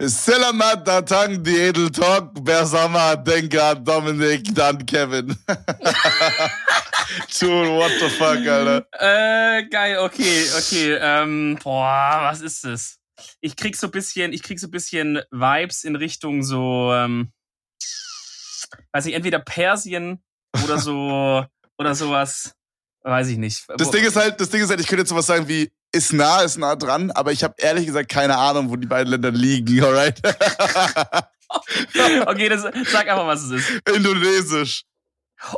Selamat datang die Edel Talk. Bersama denke an Dominik, dann Kevin. Dude, what the fuck, Alter. Äh, geil, okay, okay. Ähm, boah, was ist das? Ich krieg so bisschen, ich krieg so bisschen Vibes in Richtung so, ähm, weiß ich, entweder Persien oder so, oder sowas. Weiß ich nicht. Das Ding ist halt, das Ding ist halt, ich könnte jetzt sowas sagen wie, ist nah, ist nah dran, aber ich habe ehrlich gesagt keine Ahnung, wo die beiden Länder liegen, alright? okay, das, sag einfach, was es ist. Indonesisch.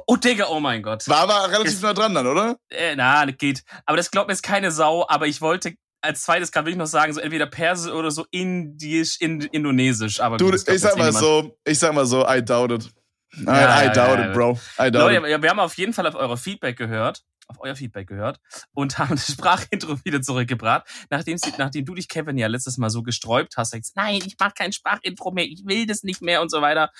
Oh, Digga, oh mein Gott. War aber relativ Ist- nah dran dann, oder? Äh, na, das geht. Aber das glaubt mir jetzt keine Sau, aber ich wollte als zweites gerade wirklich noch sagen, so entweder Persisch oder so Indisch, in, Indonesisch. Aber Du, gut, das ich sag mal so, ich sag mal so, I doubt it. I, Ja, I doubt ja, it, bro. I doubt Leute, it. wir haben auf jeden Fall auf euer Feedback gehört, auf euer Feedback gehört und haben das Sprachintro wieder zurückgebracht. Nachdem, sie- nachdem du dich, Kevin, ja letztes Mal so gesträubt hast, sagst, nein, ich mach kein Sprachintro mehr, ich will das nicht mehr und so weiter.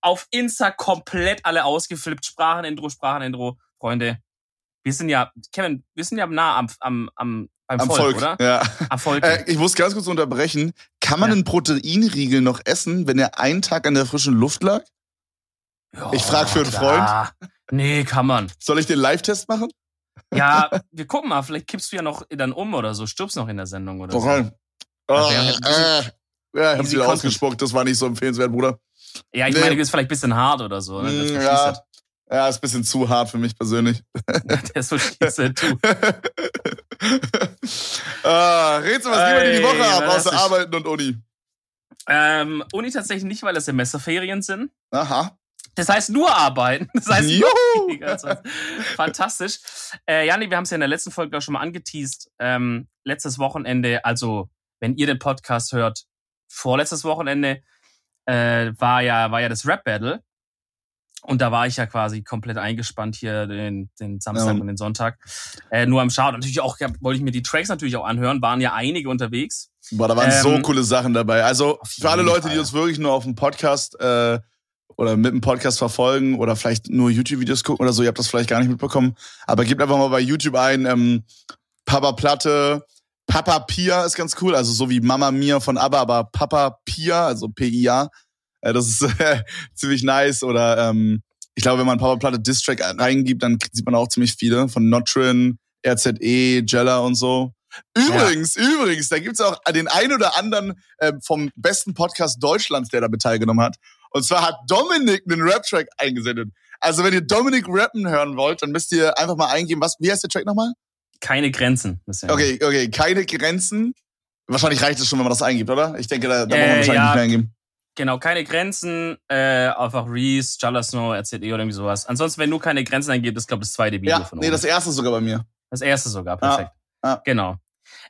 Auf Insta komplett alle ausgeflippt, Sprachenintro, Sprachenintro. Freunde, wir sind ja, Kevin, wir sind ja nah am, am, am, beim Am Volk, Volk, oder? ja. Am Volk. Äh, ich muss ganz kurz unterbrechen. Kann man Ja. einen Proteinriegel noch essen, wenn er einen Tag an der frischen Luft lag? Ja, ich frag für einen klar. Nee, kann man. Soll ich den Live-Test machen? Ja, wir gucken mal, vielleicht kippst du ja noch dann um oder so, stirbst noch in der Sendung oder Doch so. rein. Das Äh. Ja, ich hab's wieder ausgespuckt. Das war nicht so empfehlenswert, Bruder. Ja, ich Nee. meine, das ist vielleicht ein bisschen hart oder so. Ne? Mm, Das ja. verschießt Ja, ist ein bisschen zu hart für mich persönlich. das. Der ist so schieße, du. ah, Rätsel, was geht bei dir die Woche ab, außer Arbeiten und Uni? Ähm, Uni tatsächlich nicht, weil es Semesterferien sind. Aha. Das heißt nur arbeiten. Das heißt nur Juhu. was. Fantastisch. Äh, ja, nee, wir haben es ja in der letzten Folge auch schon mal angeteased. Ähm, letztes Wochenende, also wenn ihr den Podcast hört, vorletztes Wochenende äh, war ja war ja das Rap Battle und da war ich ja quasi komplett eingespannt hier den, den Samstag Ja. und den Sonntag. Äh, nur am Start. Natürlich auch wollte ich mir die Tracks natürlich auch anhören. Waren ja einige unterwegs. Boah, da waren Ähm, so coole Sachen dabei. Also für alle Leute, die Fall. uns wirklich nur auf dem Podcast äh, oder mit dem Podcast verfolgen oder vielleicht nur YouTube-Videos gucken oder so, ihr habt das vielleicht gar nicht mitbekommen. Aber gebt einfach mal bei YouTube ein, ähm, Papa Platte, Papa Pia ist ganz cool, also so wie Mama Mia von ABBA, aber Papa Pia, also P-I-A. Äh, das ist äh, ziemlich nice. Oder ähm, ich glaube, wenn man Papa Platte Distrack reingibt, dann sieht man auch ziemlich viele von Notrin, RZE, Jella und so. Übrigens, übrigens, da gibt's auch den ein oder anderen äh, vom besten Podcast Deutschlands, der da mit teilgenommen hat. Und zwar hat Dominik einen Rap-Track eingesendet. Also wenn ihr Dominik rappen hören wollt, dann müsst ihr einfach mal eingeben, was, wie heißt der Track nochmal? Keine Grenzen. Okay, okay, keine Grenzen. Wahrscheinlich reicht es schon, wenn man das eingibt, oder? Ich denke, da, da Äh, muss man wahrscheinlich ja. nicht mehr eingeben. Genau, keine Grenzen, äh, einfach Reese, Jalla Snow, RZE oder irgendwie sowas. Ansonsten, wenn du keine Grenzen eingibst, ist, glaube ich, das zweite Video Ja, von nee, uns. das erste sogar bei mir. Das erste sogar, perfekt. ja. Genau.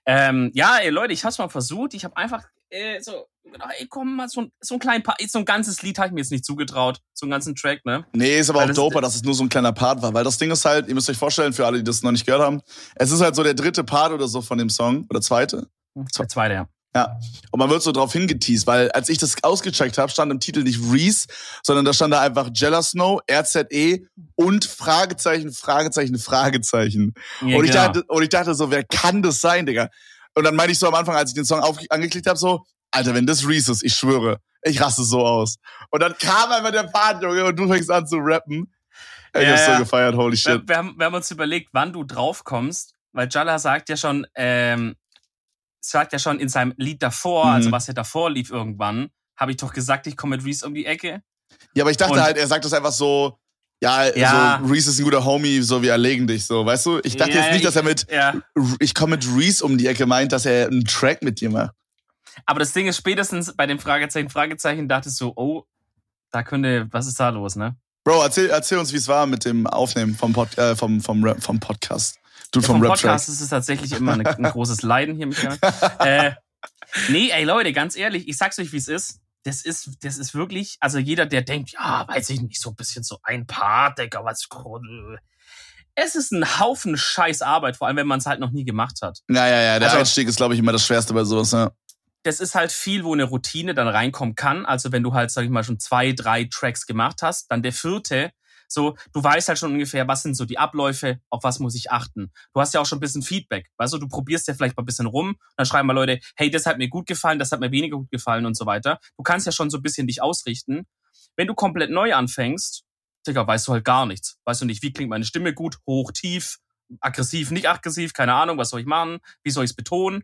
Ähm, ja, ey, Leute, ich hab's mal versucht. Ich habe einfach äh, so, gedacht, ey, komm mal, so, ein- so ein kleinen Part, so ein ganzes Lied habe ich mir jetzt nicht zugetraut. So einen ganzen Track, ne? Nee, ist aber Weil auch das- doper, dass es nur so ein kleiner Part war. Weil das Ding ist halt, ihr müsst euch vorstellen, für alle, die das noch nicht gehört haben, es ist halt so der dritte Part oder so von dem Song. Oder zweite. Der zweite, ja. Ja. Und man wird so drauf hingeteased, weil als ich das ausgecheckt habe, stand im Titel nicht Reese, sondern da stand da einfach Jella Snow, RZE und Fragezeichen, Fragezeichen, Fragezeichen. ja und, ich genau. dachte, und ich dachte so, wer kann das sein, Digga? Und dann meinte ich so am Anfang, als ich den Song auf, angeklickt habe, so, Alter, wenn das Reese ist, ich schwöre, ich raste so aus. Und dann kam einfach der Part, Junge, und du fängst an zu rappen. Ich Ja, hab's so gefeiert, holy shit. wir, wir, haben, wir haben uns überlegt, wann du draufkommst, weil Jalla sagt ja schon, ähm, sagt ja schon in seinem Lied davor, Mhm. also was ja davor lief irgendwann, habe ich doch gesagt, ich komme mit Reese um die Ecke. Ja, aber ich dachte Und- halt, er sagt das einfach so, ja, Ja. so, Reese ist ein guter Homie, so wir erlegen dich, so, weißt du? Ich dachte Ja, jetzt nicht, dass er ich- mit, Ja. ich komme mit Reese um die Ecke meint, dass er einen Track mit dir macht. Aber das Ding ist, spätestens bei dem Fragezeichen, Fragezeichen dachte ich so, oh, da könnte, was ist da los, ne? Bro, erzähl, erzähl uns, wie es war mit dem Aufnehmen vom, Pod, äh, vom, vom, Rap, vom Podcast. Du Ja, vom, vom Rap-Track. Podcast ist es tatsächlich immer eine, ein großes Leiden hier, Michael. äh, nee, ey Leute, ganz ehrlich, ich sag's euch, wie es ist. Das ist, das ist wirklich, also jeder, der denkt, ja, weiß ich nicht, so ein bisschen so ein Part, Digga, was. Es ist ein Haufen scheiß Arbeit, vor allem wenn man es halt noch nie gemacht hat. Ja, ja, ja, der Also- Einstieg ist, glaube ich, immer das Schwerste bei sowas, ja. Das ist halt viel, wo eine Routine dann reinkommen kann. Also wenn du halt, sag ich mal, schon zwei, drei Tracks gemacht hast, dann der vierte So, du weißt halt schon ungefähr, was sind so die Abläufe, auf was muss ich achten. Du hast ja auch schon ein bisschen Feedback. Weißt du, du probierst ja vielleicht mal ein bisschen rum, dann schreiben mal Leute, hey, das hat mir gut gefallen, das hat mir weniger gut gefallen und so weiter. Du kannst ja schon so ein bisschen dich ausrichten. Wenn du komplett neu anfängst, Digga, weißt du halt gar nichts. Weißt du nicht, wie klingt meine Stimme gut, hoch, tief, aggressiv, nicht aggressiv, keine Ahnung, was soll ich machen, wie soll ich es betonen.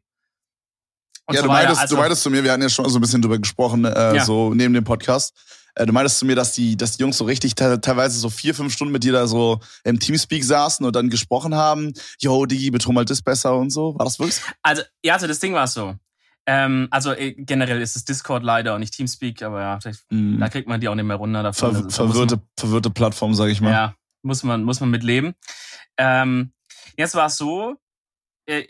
Und ja, so du, meintest, also, du meintest zu mir, wir hatten ja schon so ein bisschen drüber gesprochen, äh, ja. so neben dem Podcast. Äh, du meintest zu mir, dass die, dass die Jungs so richtig teilweise so vier, fünf Stunden mit dir da so im Teamspeak saßen und dann gesprochen haben. Yo, Digi, beton mal das besser und so. War das wirklich? Also, ja, also das Ding war so. Ähm, also äh, generell ist es Discord leider und nicht Teamspeak, aber ja, mm. da kriegt man die auch nicht mehr runter. Davon. Ver also, verwirrte, man, verwirrte Plattform, sag ich mal. Ja, muss man, muss man mitleben. Ähm, jetzt war es so, äh,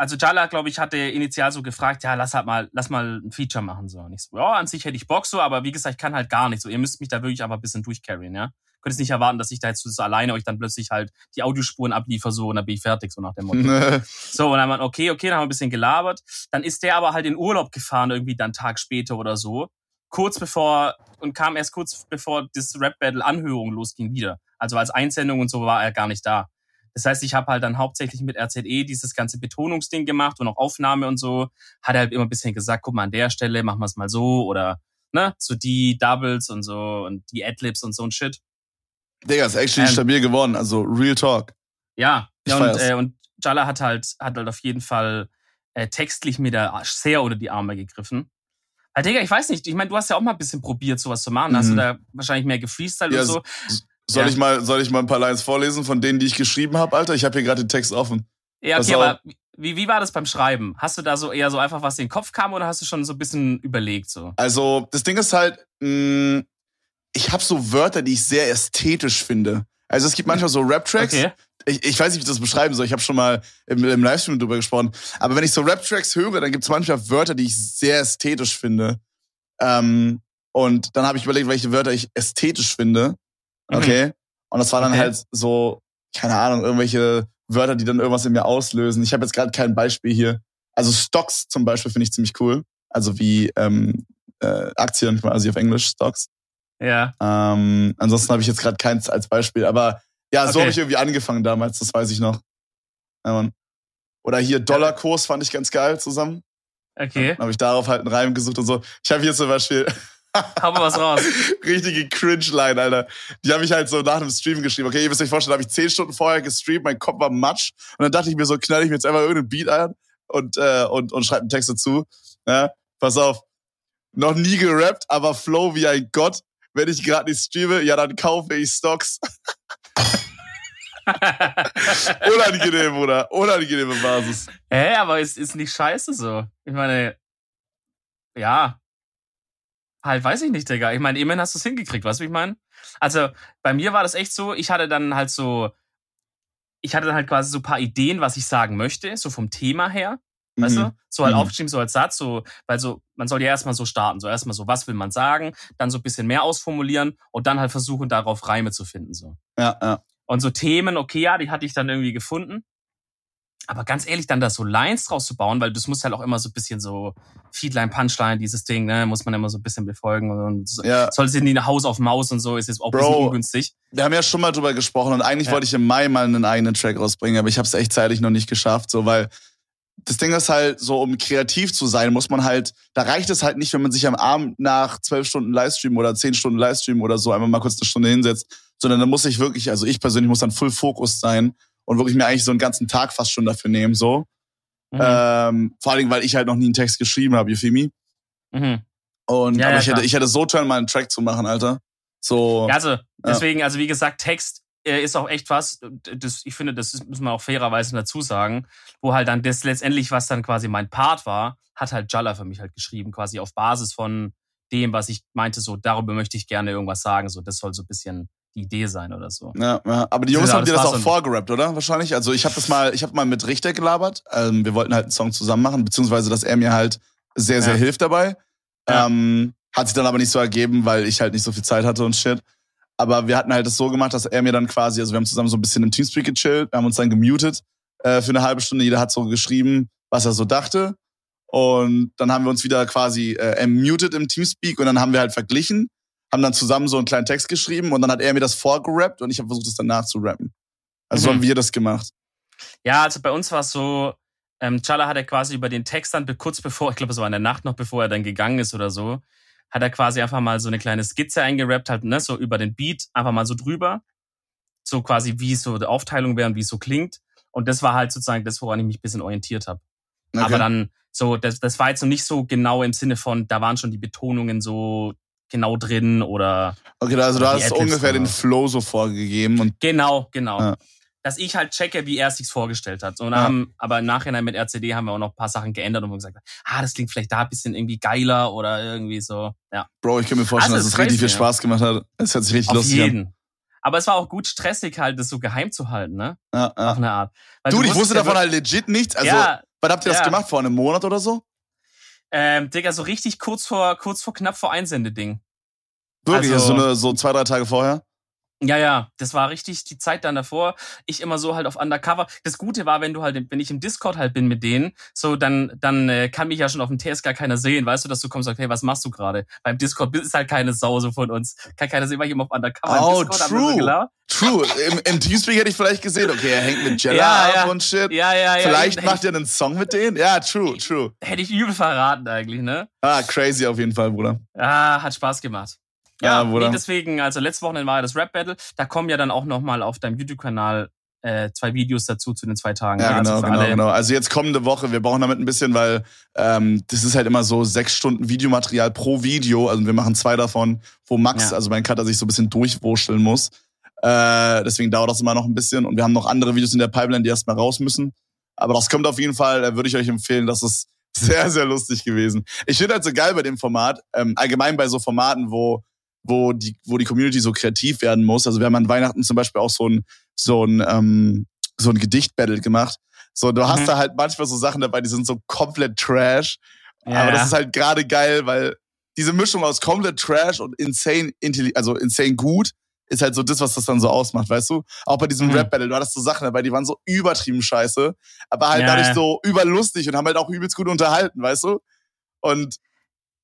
also Jala, glaube ich, hatte initial so gefragt, ja, lass halt mal, lass mal ein Feature machen. So. Und ich so, ja, an sich hätte ich Bock so, aber wie gesagt, ich kann halt gar nicht so. Ihr müsst mich da wirklich einfach ein bisschen durchcarryen, ja. Könnt es nicht erwarten, dass ich da jetzt so alleine euch dann plötzlich halt die Audiospuren abliefer so und dann bin ich fertig, so nach dem Motto. so, und dann haben wir, okay, okay, dann haben wir ein bisschen gelabert. Dann ist der aber halt in Urlaub gefahren, irgendwie dann Tag später oder so. Kurz bevor, und kam erst kurz bevor das Rap-Battle-Anhörung losging wieder. Also als Einsendung und so war er gar nicht da. Das heißt, ich habe halt dann hauptsächlich mit RZE dieses ganze Betonungsding gemacht und auch Aufnahme und so. Hat er halt immer ein bisschen gesagt, guck mal an der Stelle, machen wir es mal so oder ne, so die Doubles und so und die Adlibs und so ein Shit. Digga, ist actually ähm, stabil geworden, also Real Talk. Ja, ja und, äh, und Jalla hat halt, hat halt auf jeden Fall äh, textlich mir da sehr unter die Arme gegriffen. Weil, Digga, ich weiß nicht, ich meine, du hast ja auch mal ein bisschen probiert, sowas zu machen. Mhm. Hast du mhm. da wahrscheinlich mehr gefreestylt ja, und so. Soll, ja. ich mal, soll ich mal ein paar Lines vorlesen von denen, die ich geschrieben habe, Alter? Ich habe hier gerade den Text offen. Ja, okay, aber wie, wie war das beim Schreiben? Hast du da so eher so einfach was in den Kopf kam oder hast du schon so ein bisschen überlegt so? Also, das Ding ist halt, mh, mm, ich habe so Wörter, die ich sehr ästhetisch finde. Also es gibt manchmal so Rap-Tracks. Okay. Ich, ich weiß nicht, wie ich das beschreiben soll. Ich habe schon mal im, im Livestream drüber gesprochen. Aber wenn ich so Rap-Tracks höre, dann gibt es manchmal Wörter, die ich sehr ästhetisch finde. Ähm, und dann habe ich überlegt, welche Wörter ich ästhetisch finde. Mhm. Okay. Mhm. Und das war dann okay. halt so, keine Ahnung, irgendwelche Wörter, die dann irgendwas in mir auslösen. Ich habe jetzt gerade kein Beispiel hier. Also Stocks zum Beispiel finde ich ziemlich cool. Also wie ähm, äh, Aktien, quasi auf Englisch, Stocks. Ja. Ähm, ansonsten habe ich jetzt gerade keins als Beispiel. Aber ja, so okay. habe ich irgendwie angefangen damals, das weiß ich noch. Ja, Oder hier Dollarkurs fand ich ganz geil zusammen. Okay. Dann habe ich darauf halt einen Reim gesucht und so. Ich habe hier zum Beispiel Hau mal was raus. Richtige Cringe-Line, Alter. Die habe ich halt so nach dem Stream geschrieben. Okay, ihr müsst euch vorstellen, habe ich zehn Stunden vorher gestreamt, mein Kopf war matsch. Und dann dachte ich mir so, knall ich mir jetzt einfach irgendeinen Beat ein und, äh, und, und schreibe einen Text dazu. Ja, pass auf. Noch nie gerappt, aber Flow wie ein Gott. Wenn ich gerade nicht streame, ja, dann kaufe ich Stocks. Unangenehm, oder? Unangenehme Basis. Hä, aber es ist nicht scheiße so. Ich meine, ja, Halt, weiß ich nicht, Digga. Ich meine, immerhin hast du es hingekriegt, weißt du, wie ich meine? Also, bei mir war das echt so, ich hatte dann halt so, ich hatte dann halt quasi so ein paar Ideen, was ich sagen möchte, so vom Thema her. Weißt mhm. du? So halt mhm. aufgeschrieben, so als Satz, so, weil so, man soll ja erstmal so starten, so erstmal so, was will man sagen, dann so ein bisschen mehr ausformulieren und dann halt versuchen, darauf Reime zu finden, so. Ja, ja. Und so Themen, okay, ja, die hatte ich dann irgendwie gefunden. Aber ganz ehrlich, dann da so Lines draus zu bauen, weil das muss halt auch immer so ein bisschen so Feedline, Punchline, dieses Ding, ne, muss man immer so ein bisschen befolgen und so. ja. soll es in die Haus auf Maus und so, ist jetzt auch ein bisschen ungünstig. Wir haben ja schon mal drüber gesprochen und eigentlich ja. wollte ich im Mai mal einen eigenen Track rausbringen, aber ich habe es echt zeitlich noch nicht geschafft, so weil das Ding ist halt so, um kreativ zu sein, muss man halt, da reicht es halt nicht, wenn man sich am Abend nach zwölf Stunden Livestream oder zehn Stunden Livestream oder so einfach mal kurz eine Stunde hinsetzt, sondern da muss ich wirklich, also ich persönlich muss dann Full Fokus sein und wirklich mir eigentlich so einen ganzen Tag fast schon dafür nehmen, so. Mhm. Ähm, vor allen Dingen, weil ich halt noch nie einen Text geschrieben habe, me? Mhm. Und ja, aber ja, ich, hätte, ich hätte so tun, mal einen Track zu machen, Alter. So. Ja, also, deswegen, ja. also wie gesagt, Text äh, ist auch echt was, das, ich finde, das muss man auch fairerweise dazu sagen, wo halt dann das letztendlich, was dann quasi mein Part war, hat halt Jalla für mich halt geschrieben, quasi auf Basis von dem, was ich meinte, so darüber möchte ich gerne irgendwas sagen, so das soll so ein bisschen die Idee sein oder so. Ja, ja. aber die Jungs ja, haben dir das auch vorgerappt, oder? Wahrscheinlich. Also ich habe das mal, ich habe mal mit Richter gelabert. Ähm, wir wollten halt einen Song zusammen machen, beziehungsweise dass er mir halt sehr, sehr ja. hilft dabei. Ähm, hat sich dann aber nicht so ergeben, weil ich halt nicht so viel Zeit hatte und shit. Aber wir hatten halt das so gemacht, dass er mir dann quasi, also wir haben zusammen so ein bisschen im Teamspeak gechillt, wir haben uns dann gemutet äh, für eine halbe Stunde. Jeder hat so geschrieben, was er so dachte. Und dann haben wir uns wieder quasi äh, muted im Teamspeak und dann haben wir halt verglichen haben dann zusammen so einen kleinen Text geschrieben und dann hat er mir das vorgerappt und ich habe versucht, es dann nachzurappen. Also so Mhm. haben wir das gemacht. Ja, also bei uns war es so, ähm, Chala hat er quasi über den Text dann kurz bevor, ich glaube, es war in der Nacht noch, bevor er dann gegangen ist oder so, hat er quasi einfach mal so eine kleine Skizze eingerappt, halt, ne, so über den Beat, einfach mal so drüber. So quasi, wie so die Aufteilung wäre und wie es so klingt. Und das war halt sozusagen das, woran ich mich ein bisschen orientiert habe. Okay. Aber dann, so, das, das war jetzt noch nicht so genau im Sinne von, da waren schon die Betonungen so genau drin oder okay, also du hast ungefähr den Flow so vorgegeben und Genau, genau. Ja. Dass ich halt checke, wie er es sich vorgestellt hat. Und Ja. haben, aber im Nachhinein mit RCD haben wir auch noch ein paar Sachen geändert und gesagt, ah, das klingt vielleicht da ein bisschen irgendwie geiler oder irgendwie so. Ja, Bro, ich kann mir vorstellen, Also, dass es es richtig viel. Spaß gemacht hat. Es hört sich richtig auf lustig an. jeden. Aber es war auch gut stressig halt, das so geheim zu halten, ne? Ja, Auf ja. eine Art. Weil Dude, du ich wusste davon halt legit nichts. Also, ja, wann habt ihr das ja. gemacht? Vor einem Monat oder so? Ähm, Digga, so richtig kurz vor, kurz vor knapp vor Einsendeding. Wirklich, Also- also, so, eine, so zwei, drei Tage vorher? Ja, ja, das war richtig die Zeit dann davor. Ich immer so halt auf Undercover. Das Gute war, wenn du halt, wenn ich im Discord halt bin mit denen, so dann, dann äh, kann mich ja schon auf dem TS gar keiner sehen, weißt du, dass du kommst und sagst, hey, was machst du gerade? Beim Discord ist halt keine Sau so von uns. Kann keiner sehen, weil ich immer auf Undercover Oh, im Discord hab mir so true. True. Im, Im Teamspeak hätte ich vielleicht gesehen, okay, er hängt mit Jella Ja, ab ja. und shit. Ja, ja, ja. vielleicht eben, macht ihr einen Song mit denen? Ja, true, true. hätte ich übel verraten eigentlich, ne? Ah, crazy auf jeden Fall, Bruder. Ah, hat Spaß gemacht. Ja, Ja, Bruder. nee, deswegen, also letztes Wochenende war ja das Rap-Battle. Da kommen ja dann auch nochmal auf deinem YouTube-Kanal äh, zwei Videos dazu zu den zwei Tagen. Ja, also genau, für genau, alle- genau. Also jetzt kommende Woche, wir brauchen damit ein bisschen, weil ähm, das ist halt immer so sechs Stunden Videomaterial pro Video. Also wir machen zwei davon, wo Max, Ja. also mein Cutter, sich so ein bisschen durchwurschteln muss. Äh, deswegen dauert das immer noch ein bisschen. Und wir haben noch andere Videos in der Pipeline, die erstmal raus müssen. Aber das kommt auf jeden Fall, äh, würde ich euch empfehlen. Das ist sehr, sehr lustig gewesen. Ich finde halt so geil bei dem Format, ähm, allgemein bei so Formaten, wo wo die, wo die Community so kreativ werden muss. Also wir haben an Weihnachten zum Beispiel auch so ein, so ein, ähm, so ein Gedicht-Battle gemacht. So, du hast Mhm. da halt manchmal so Sachen dabei, die sind so komplett Trash. Ja, aber das ist halt gerade geil, weil diese Mischung aus komplett Trash und insane, also insane gut, ist halt so das, was das dann so ausmacht, weißt du? Auch bei diesem Mhm. Rap-Battle, du hattest so Sachen dabei, die waren so übertrieben scheiße, aber halt Ja, dadurch so überlustig und haben halt auch übelst gut unterhalten, weißt du? Und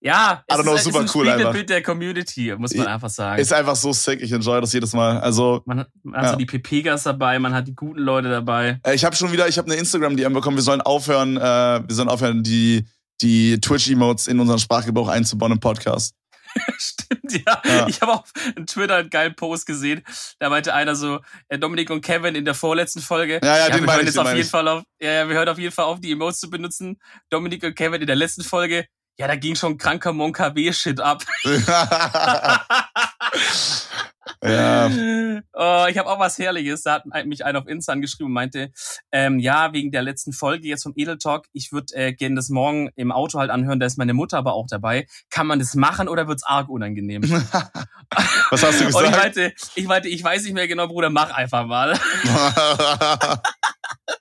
Ja, I don't know, ist, super ist ein cool einfach. Spiegelbild der Community, muss man einfach sagen. ist einfach so sick, ich enjoy das jedes Mal. Also, man hat, man hat Ja. so die Pepegas dabei, man hat die guten Leute dabei. Äh, Ich habe schon wieder, ich habe eine Instagram-DM bekommen, wir sollen aufhören, äh, wir sollen aufhören, die, die Twitch-Emotes in unseren Sprachgebrauch einzubauen im Podcast. Stimmt, ja. Ja. Ich habe auf Twitter einen geilen Post gesehen. Da meinte einer so, äh, Dominik und Kevin in der vorletzten Folge. Ja, ja, den wir hören ich, jetzt den auf meine jeden ich. Fall auf, ja, ja, wir hören auf jeden Fall auf, die Emotes zu benutzen. Dominik und Kevin in der letzten Folge. Ja, da ging schon kranker Monka W-Shit ab. ja, Oh, ich habe auch was Herrliches. Da hat mich einer auf Insta angeschrieben und meinte, ähm, ja, wegen der letzten Folge jetzt vom Edel Talk, ich würde äh, gerne das morgen im Auto halt anhören, da ist meine Mutter aber auch dabei. Kann man das machen oder wird's arg unangenehm? was hast du Und ich gesagt? meinte, ich meinte, ich weiß nicht mehr genau, Bruder, mach einfach mal.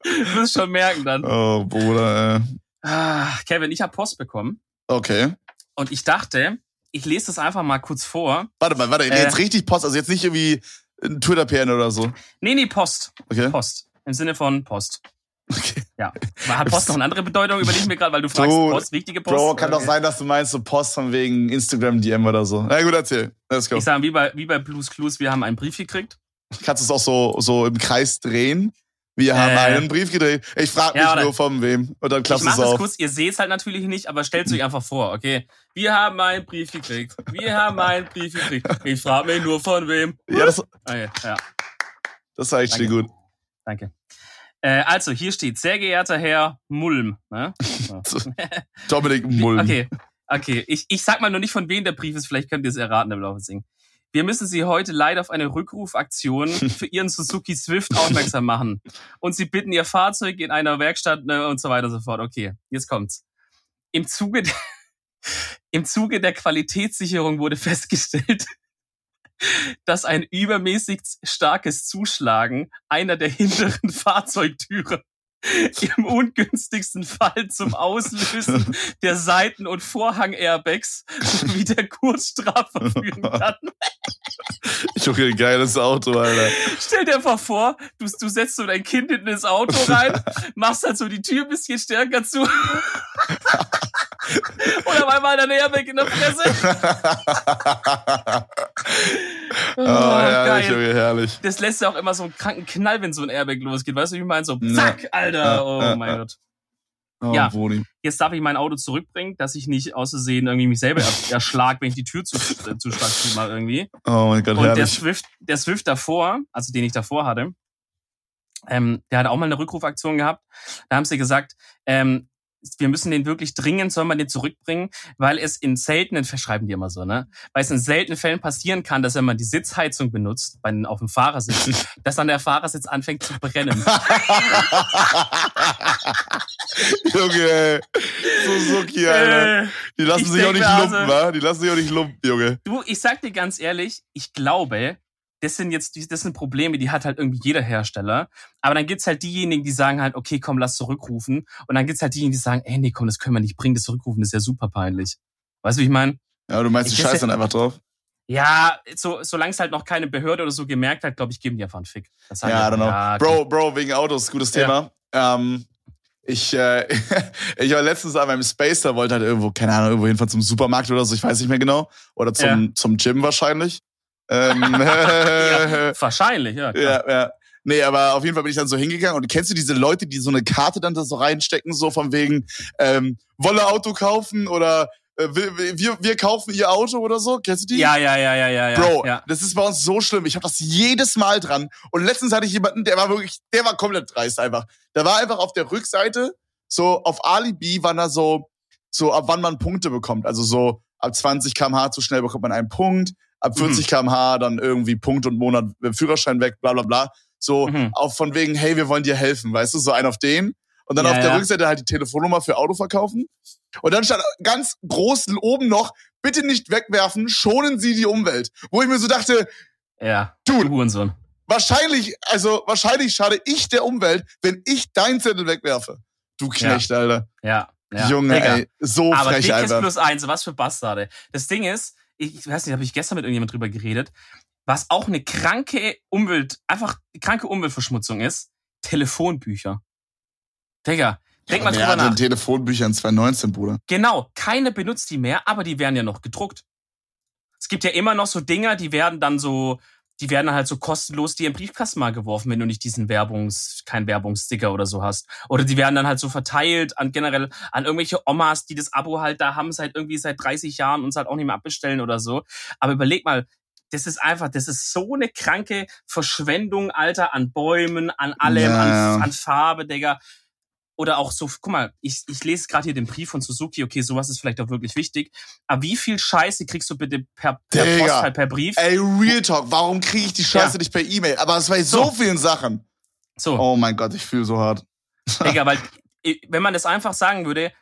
Du wirst schon merken dann. oh, Bruder, ey. Ah, Kevin, ich habe Post bekommen Okay. und ich dachte, ich lese das einfach mal kurz vor. Warte mal, warte, Äh. jetzt richtig Post, also jetzt nicht irgendwie ein Twitter-PN oder so. Nee, nee, Post. Okay. Post. Im Sinne von Post. okay. Ja. Hat Post noch eine andere Bedeutung? Überleg ich mir gerade, weil du fragst, Dude, Post, wichtige Post. Bro, kann doch Okay. sein, dass du meinst, so Post von wegen Instagram-DM oder so. Na gut, erzähl. Let's go. Ich sage, wie bei, wie bei Blues Clues, wir haben einen Brief gekriegt. Kannst du es auch so, so im Kreis drehen? Wir haben Äh. einen Brief gedreht. Ich frage mich Ja, nur von wem. Und dann Ich mache es das auf. kurz, ihr seht es halt natürlich nicht, aber stellt euch einfach vor, okay? Wir haben einen Brief gekriegt. Wir haben einen Brief gekriegt. Ich frage mich nur von wem. Ja, das, Okay, ja. das war echt gut. Danke. Äh, also, hier steht, sehr geehrter Herr Mulm. Ne? Dominik Mulm. Okay, okay. Ich, ich sag mal nur nicht, von wem der Brief ist. Vielleicht könnt ihr es erraten im Laufe des Ding. Wir müssen Sie heute leider auf eine Rückrufaktion für Ihren Suzuki Swift aufmerksam machen. Und Sie bitten Ihr Fahrzeug in einer Werkstatt ne, und so weiter und so fort. Okay, jetzt kommt's. Im Zuge, der, Im Zuge der Qualitätssicherung wurde festgestellt, dass ein übermäßig starkes Zuschlagen einer der hinteren Fahrzeugtüre im ungünstigsten Fall zum Auslösen der Seiten- und Vorhang-Airbags sowie der Kurzstrafe führen kann. Junge, geiles Auto, Alter. Stell dir einfach vor, du, du setzt so dein Kind hinten ins Auto rein, machst halt so die Tür ein bisschen stärker zu. Und auf einmal hat er ein Airbag in der Fresse. Oh, herrlich, geil. Junge, herrlich. Das lässt ja auch immer so einen kranken Knall, wenn so ein Airbag losgeht. Weißt du, wie ich meine? So, zack, Alter. Oh mein. Gott. Oh, Ja. Brudi. Jetzt darf ich mein Auto zurückbringen, dass ich nicht aus Versehen irgendwie mich selber er- erschlag, wenn ich die Tür zu, äh, zu stark zumache irgendwie. Oh mein Gott, Und der herrlich. Swift, der Swift davor, also den ich davor hatte, ähm, der hat auch mal eine Rückrufaktion gehabt. Da haben sie gesagt, ähm, wir müssen den wirklich dringend, soll man den zurückbringen, weil es in seltenen, verschreiben die immer so, ne? Weil es in seltenen Fällen passieren kann, dass wenn man die Sitzheizung benutzt, bei, auf dem Fahrersitz, dass dann der Fahrersitz anfängt zu brennen. Junge, ey. Suzuki, Alter. Äh, Die lassen ich sich auch nicht lumpen, also- wa? Die lassen sich auch nicht lumpen, Junge. Du, ich sag dir ganz ehrlich, ich glaube, das sind jetzt, das sind Probleme, die hat halt irgendwie jeder Hersteller. Aber dann gibt's halt diejenigen, die sagen halt, okay, komm, lass zurückrufen. Und dann gibt's halt diejenigen, die sagen, ey, nee, komm, das können wir nicht bringen, das zurückrufen, das ist ja super peinlich. Weißt du, wie ich meine? Ja, du meinst, die Ich- scheißen dann einfach drauf? Ja, so, solange es halt noch keine Behörde oder so gemerkt hat, glaube ich, geben die einfach einen Fick. Das Ja, I die, don't know. ja, Bro, Bro, wegen Autos, gutes Ja. Thema. Ähm, ich, äh, ich war letztens an meinem Space, da wollte halt irgendwo, keine Ahnung, irgendwo hinfahren zum Supermarkt oder so, ich weiß nicht mehr genau. Oder zum, zum Gym wahrscheinlich. Ähm, ja, wahrscheinlich, ja. Ja, ja. Nee, aber auf jeden Fall bin ich dann so hingegangen und kennst du diese Leute, die so eine Karte dann da so reinstecken, so von wegen, ähm, wolle Auto kaufen oder äh, wir, wir, kaufen ihr Auto oder so? Kennst du die? Ja, ja, ja, ja, ja, ja. Bro, ja. das ist bei uns so schlimm. Ich habe das jedes Mal dran. Und letztens hatte ich jemanden, der war wirklich, der war komplett dreist einfach. Der war einfach auf der Rückseite, so auf Alibi, wann er so, so ab wann man Punkte bekommt. Also so ab 20 km/h zu schnell bekommt man einen Punkt, ab 40 km/h dann irgendwie Punkt und Monat äh, Führerschein weg, bla bla bla. So Mhm. auch von wegen, hey, wir wollen dir helfen, weißt du, so ein auf den. Und dann Ja, auf der ja. Rückseite halt die Telefonnummer für Auto verkaufen. Und dann stand ganz groß oben noch, bitte nicht wegwerfen, schonen Sie die Umwelt. Wo ich mir so dachte, Ja, Du- du Hurensohn. wahrscheinlich, also wahrscheinlich schade ich der Umwelt, wenn ich dein Zettel wegwerfe. Du Knecht, Alter. Ja, ja. Junge, Digga. ey, so Aber frech einfach. plus eins, was für Bastarde. Das Ding ist, ich, ich weiß nicht, habe ich gestern mit irgendjemand drüber geredet, was auch eine kranke Umwelt, einfach kranke Umweltverschmutzung ist, Telefonbücher. Digga, denk mal Wer drüber nach. Telefonbücher in 2019, Bruder? Genau, keine benutzt die mehr, aber die werden ja noch gedruckt. Es gibt ja immer noch so Dinger, die werden dann so, die werden halt so kostenlos dir im Briefkasten mal geworfen, wenn du nicht diesen Werbungs, kein Werbungssticker oder so hast. Oder die werden dann halt so verteilt an generell an irgendwelche Omas, die das Abo halt da haben seit irgendwie seit 30 Jahren und es halt auch nicht mehr abbestellen oder so. Aber überleg mal, das ist einfach, das ist so eine kranke Verschwendung, Alter, an Bäumen, an allem, Ja, an, an Farbe, Digga. Oder auch so, guck mal, ich, ich lese gerade hier den Brief von Suzuki, okay, sowas ist vielleicht auch wirklich wichtig. Aber wie viel Scheiße kriegst du bitte per, per Digga. Post, halt per Brief? Ey, Real Talk, warum kriege ich die Scheiße Ja. nicht per E-Mail? Aber es bei so So. vielen Sachen. So, Oh mein Gott, ich fühle so hart. Digga, weil, wenn man das einfach sagen würde,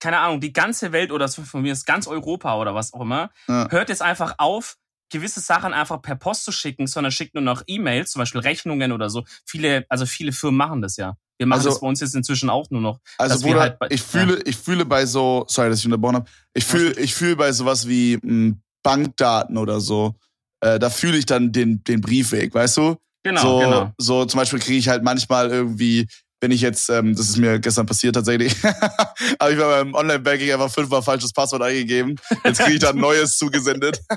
keine Ahnung, die ganze Welt oder von mir ist ganz Europa oder was auch immer, Ja. hört jetzt einfach auf, gewisse Sachen einfach per Post zu schicken, sondern schickt nur noch E-Mails, zum Beispiel Rechnungen oder so. Viele, also viele Firmen machen das ja. Wir machen Also- das bei uns jetzt inzwischen auch nur noch. Also Bruder, halt bei- ich fühle, ich fühle bei so, sorry, dass ich unterbrochen habe. Ich fühle, ich fühle bei sowas wie mh, Bankdaten oder so. Äh, da fühle ich dann den den Briefweg, weißt du? Genau, so, genau. so zum Beispiel kriege ich halt manchmal irgendwie, wenn ich jetzt, ähm, das ist mir gestern passiert tatsächlich, habe ich bei meinem Online-Banking einfach fünfmal falsches Passwort eingegeben. Jetzt kriege ich dann ein neues zugesendet.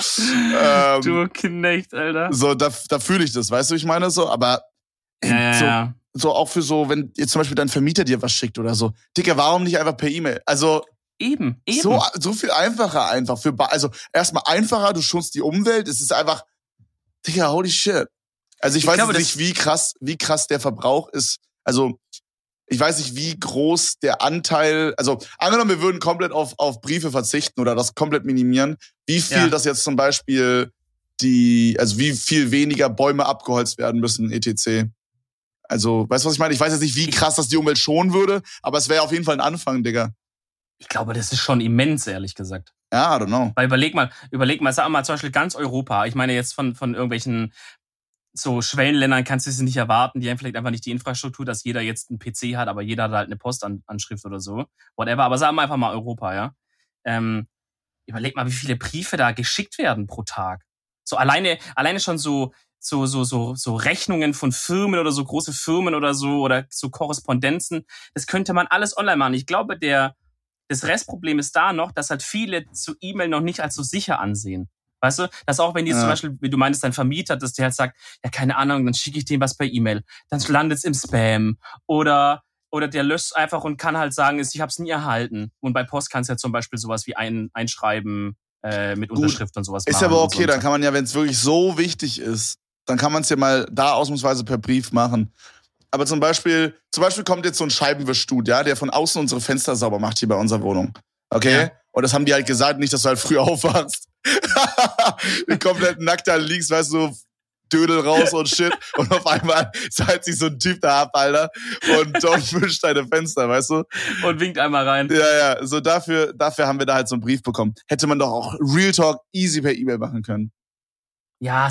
Ähm, du Knecht, Alter. so, da, da fühle ich das, weißt du, wie ich meine so, aber Ja, so, ja. so auch für so, wenn jetzt zum Beispiel dein Vermieter dir was schickt oder so, Dicker, warum nicht einfach per E-Mail? Also Eben, eben. so so viel einfacher einfach für, also erstmal einfacher, du schonst die Umwelt, es ist einfach, Dicker, holy shit. Also ich, Ich weiß glaube, nicht, wie krass, wie krass der Verbrauch ist. Also ich weiß nicht, wie groß der Anteil, also angenommen, wir würden komplett auf, auf Briefe verzichten oder das komplett minimieren, wie viel Ja. das jetzt zum Beispiel die, also wie viel weniger Bäume abgeholzt werden müssen, etc. Also, weißt du, was ich meine? Ich weiß jetzt nicht, wie krass das die Umwelt schonen würde, aber es wäre auf jeden Fall ein Anfang, Digga. Ich glaube, das ist schon immens, ehrlich gesagt. Ja, I don't know. Weil überleg mal, überleg mal, sag mal zum Beispiel ganz Europa. Ich meine jetzt von, von irgendwelchen so Schwellenländern kannst du es nicht erwarten. Die haben vielleicht einfach nicht die Infrastruktur, dass jeder jetzt einen PC hat, aber jeder hat halt eine Postanschrift oder so. Whatever. Aber sagen wir einfach mal Europa, ja. Ähm, überleg mal, wie viele Briefe da geschickt werden pro Tag. So alleine, alleine schon so, so, so, so, so Rechnungen von Firmen oder so große Firmen oder so oder so Korrespondenzen. Das könnte man alles online machen. Ich glaube, der, das Restproblem ist da noch, dass halt viele zu E-Mail noch nicht als so sicher ansehen. Weißt du, dass auch wenn die Ja. zum Beispiel, wie du meinst, dein Vermieter, dass der halt sagt, ja, keine Ahnung, dann schicke ich dem was per E-Mail, dann landet es im Spam oder oder der löscht einfach und kann halt sagen, ist, ich habe es nie erhalten. Und bei Post kannst du ja zum Beispiel sowas wie ein, einschreiben äh, mit Gut. Unterschrift und sowas Ist aber okay, so. dann kann man ja, wenn es wirklich so wichtig ist, dann kann man es ja mal da ausnahmsweise per Brief machen. Aber zum Beispiel, zum Beispiel kommt jetzt so ein Scheibenwischstut, ja, der von außen unsere Fenster sauber macht hier bei unserer Wohnung. Okay? Ja. Und das haben die halt gesagt, nicht, dass du halt früh aufwachst. komplett nackt da liegst, weißt du, Dödel raus und shit. Und auf einmal zahlt sich so ein Typ da ab, Alter. Und dort wischt deine Fenster, weißt du? und winkt einmal rein. Ja, ja, so dafür, dafür haben wir da halt so einen Brief bekommen. Hätte man doch auch Real Talk easy per E-Mail machen können. Ja,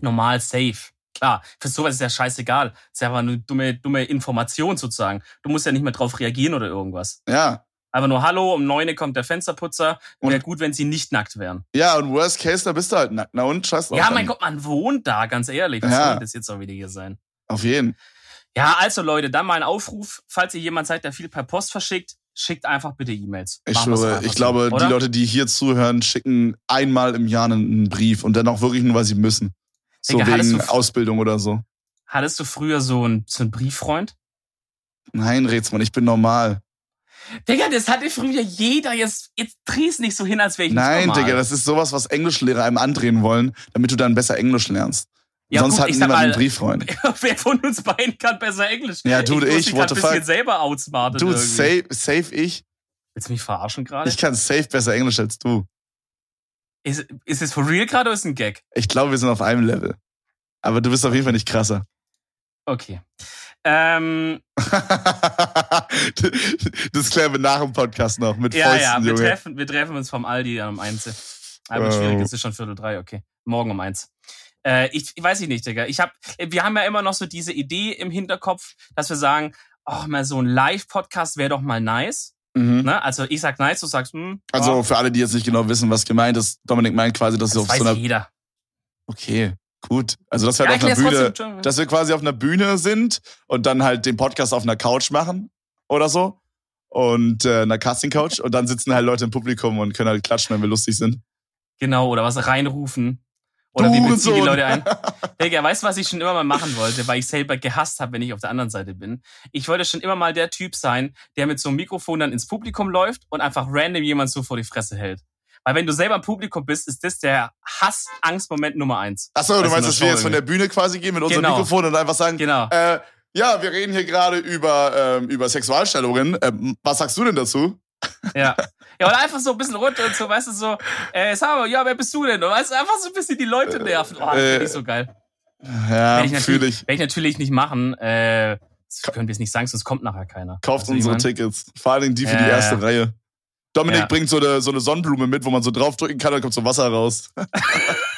normal safe. Klar, für sowas ist ja scheißegal. Ist ja einfach eine dumme, dumme Information sozusagen. Du musst ja nicht mehr drauf reagieren oder irgendwas. Ja. Einfach nur Hallo, um neune kommt der Fensterputzer. Wäre gut, wenn sie nicht nackt wären. Ja, und worst case, da bist du halt nackt. Na und scheiß drauf. Ja, mein Gott, man wohnt da, ganz ehrlich. Was Ja. soll das jetzt auch wieder hier sein? Auf jeden. Ja, also Leute, dann mal ein Aufruf. Falls ihr jemand seid, der viel per Post verschickt, schickt einfach bitte E-Mails. Ich schwöre, ich so, glaube, oder? die Leute, die hier zuhören, schicken einmal im Jahr einen, Brief und dann auch wirklich nur, weil sie müssen. So Digga, wegen du- Ausbildung oder so. Hattest du früher so einen, so einen Brieffreund? Nein, Rätsmann, ich bin normal. Digga, das hatte früher jeder. Jetzt, jetzt dreh's nicht so hin, als wäre ich Nein, nicht normal. Digga, das ist sowas, was Englischlehrer einem andrehen wollen, damit du dann besser Englisch lernst. Ja, Sonst gut, hat ich sag niemand einen mal- Brieffreund. Wer von uns beiden kann besser Englisch? Ja, du ich, grad the ein bisschen fuck? selber outsmarten. Du, safe, safe ich. Willst du mich verarschen gerade? Ich kann safe besser Englisch als du. Ist, ist es for real gerade oder ist es ein Gag? Ich glaube, wir sind auf einem Level. Aber du bist auf jeden Fall nicht krasser. Okay. Ähm, das klären wir nach dem Podcast noch mit ja, Fäusten, ja, wir Junge. treffen, wir treffen uns vom Aldi um eins. Aber Oh. schwierig, es ist schon Viertel drei, okay. Morgen um eins. Äh, ich, ich weiß ich nicht, Digga. Ich hab, wir haben ja immer noch so diese Idee im Hinterkopf, dass wir sagen, oh, mal so ein Live-Podcast wäre doch mal nice. Mhm. Ne? Also ich sag nice, du sagst, hm, Also ja, für alle, die jetzt nicht genau wissen, was gemeint ist, Dominik meint quasi, dass wir das auf so weiß einer. jeder. Okay, gut. Also dass wir Ja, halt auf einer Bühne, trotzdem, dass wir quasi auf einer Bühne sind und dann halt den Podcast auf einer Couch machen oder so. Und äh, einer Casting-Couch und dann sitzen halt Leute im Publikum und können halt klatschen, wenn wir lustig sind. Genau, oder was reinrufen. Oder Du wir beziehen die. Leute ein. Digga, weißt du, was ich schon immer mal machen wollte, weil ich selber gehasst habe, wenn ich auf der anderen Seite bin? Ich wollte schon immer mal der Typ sein, der mit so einem Mikrofon dann ins Publikum läuft und einfach random jemand so vor die Fresse hält. Weil wenn du selber im Publikum bist, ist das der Hass-Angst-Moment Nummer eins. Achso, du meinst, dass wir jetzt von der Bühne quasi gehen mit unserem Genau. Mikrofon und einfach sagen, Genau. äh, ja, wir reden hier gerade über, ähm, über Sexualstellungen. Ähm, was sagst du denn dazu? Ja. Ja, oder einfach so ein bisschen runter und so, weißt du, so, äh, sag mal, ja, wer bist du denn? Und weißt du, einfach so ein bisschen die Leute nerven. Oh, das Äh, finde ich so geil. Ja, fühle natürlich, ich. werde ich natürlich nicht machen. Äh, können wir es nicht sagen, sonst kommt nachher keiner. Kauft wie unsere? Tickets. Vor allen Dingen die für die erste. Reihe. Dominik Ja. bringt so eine, so eine Sonnenblume mit, wo man so draufdrücken kann, dann kommt so Wasser raus.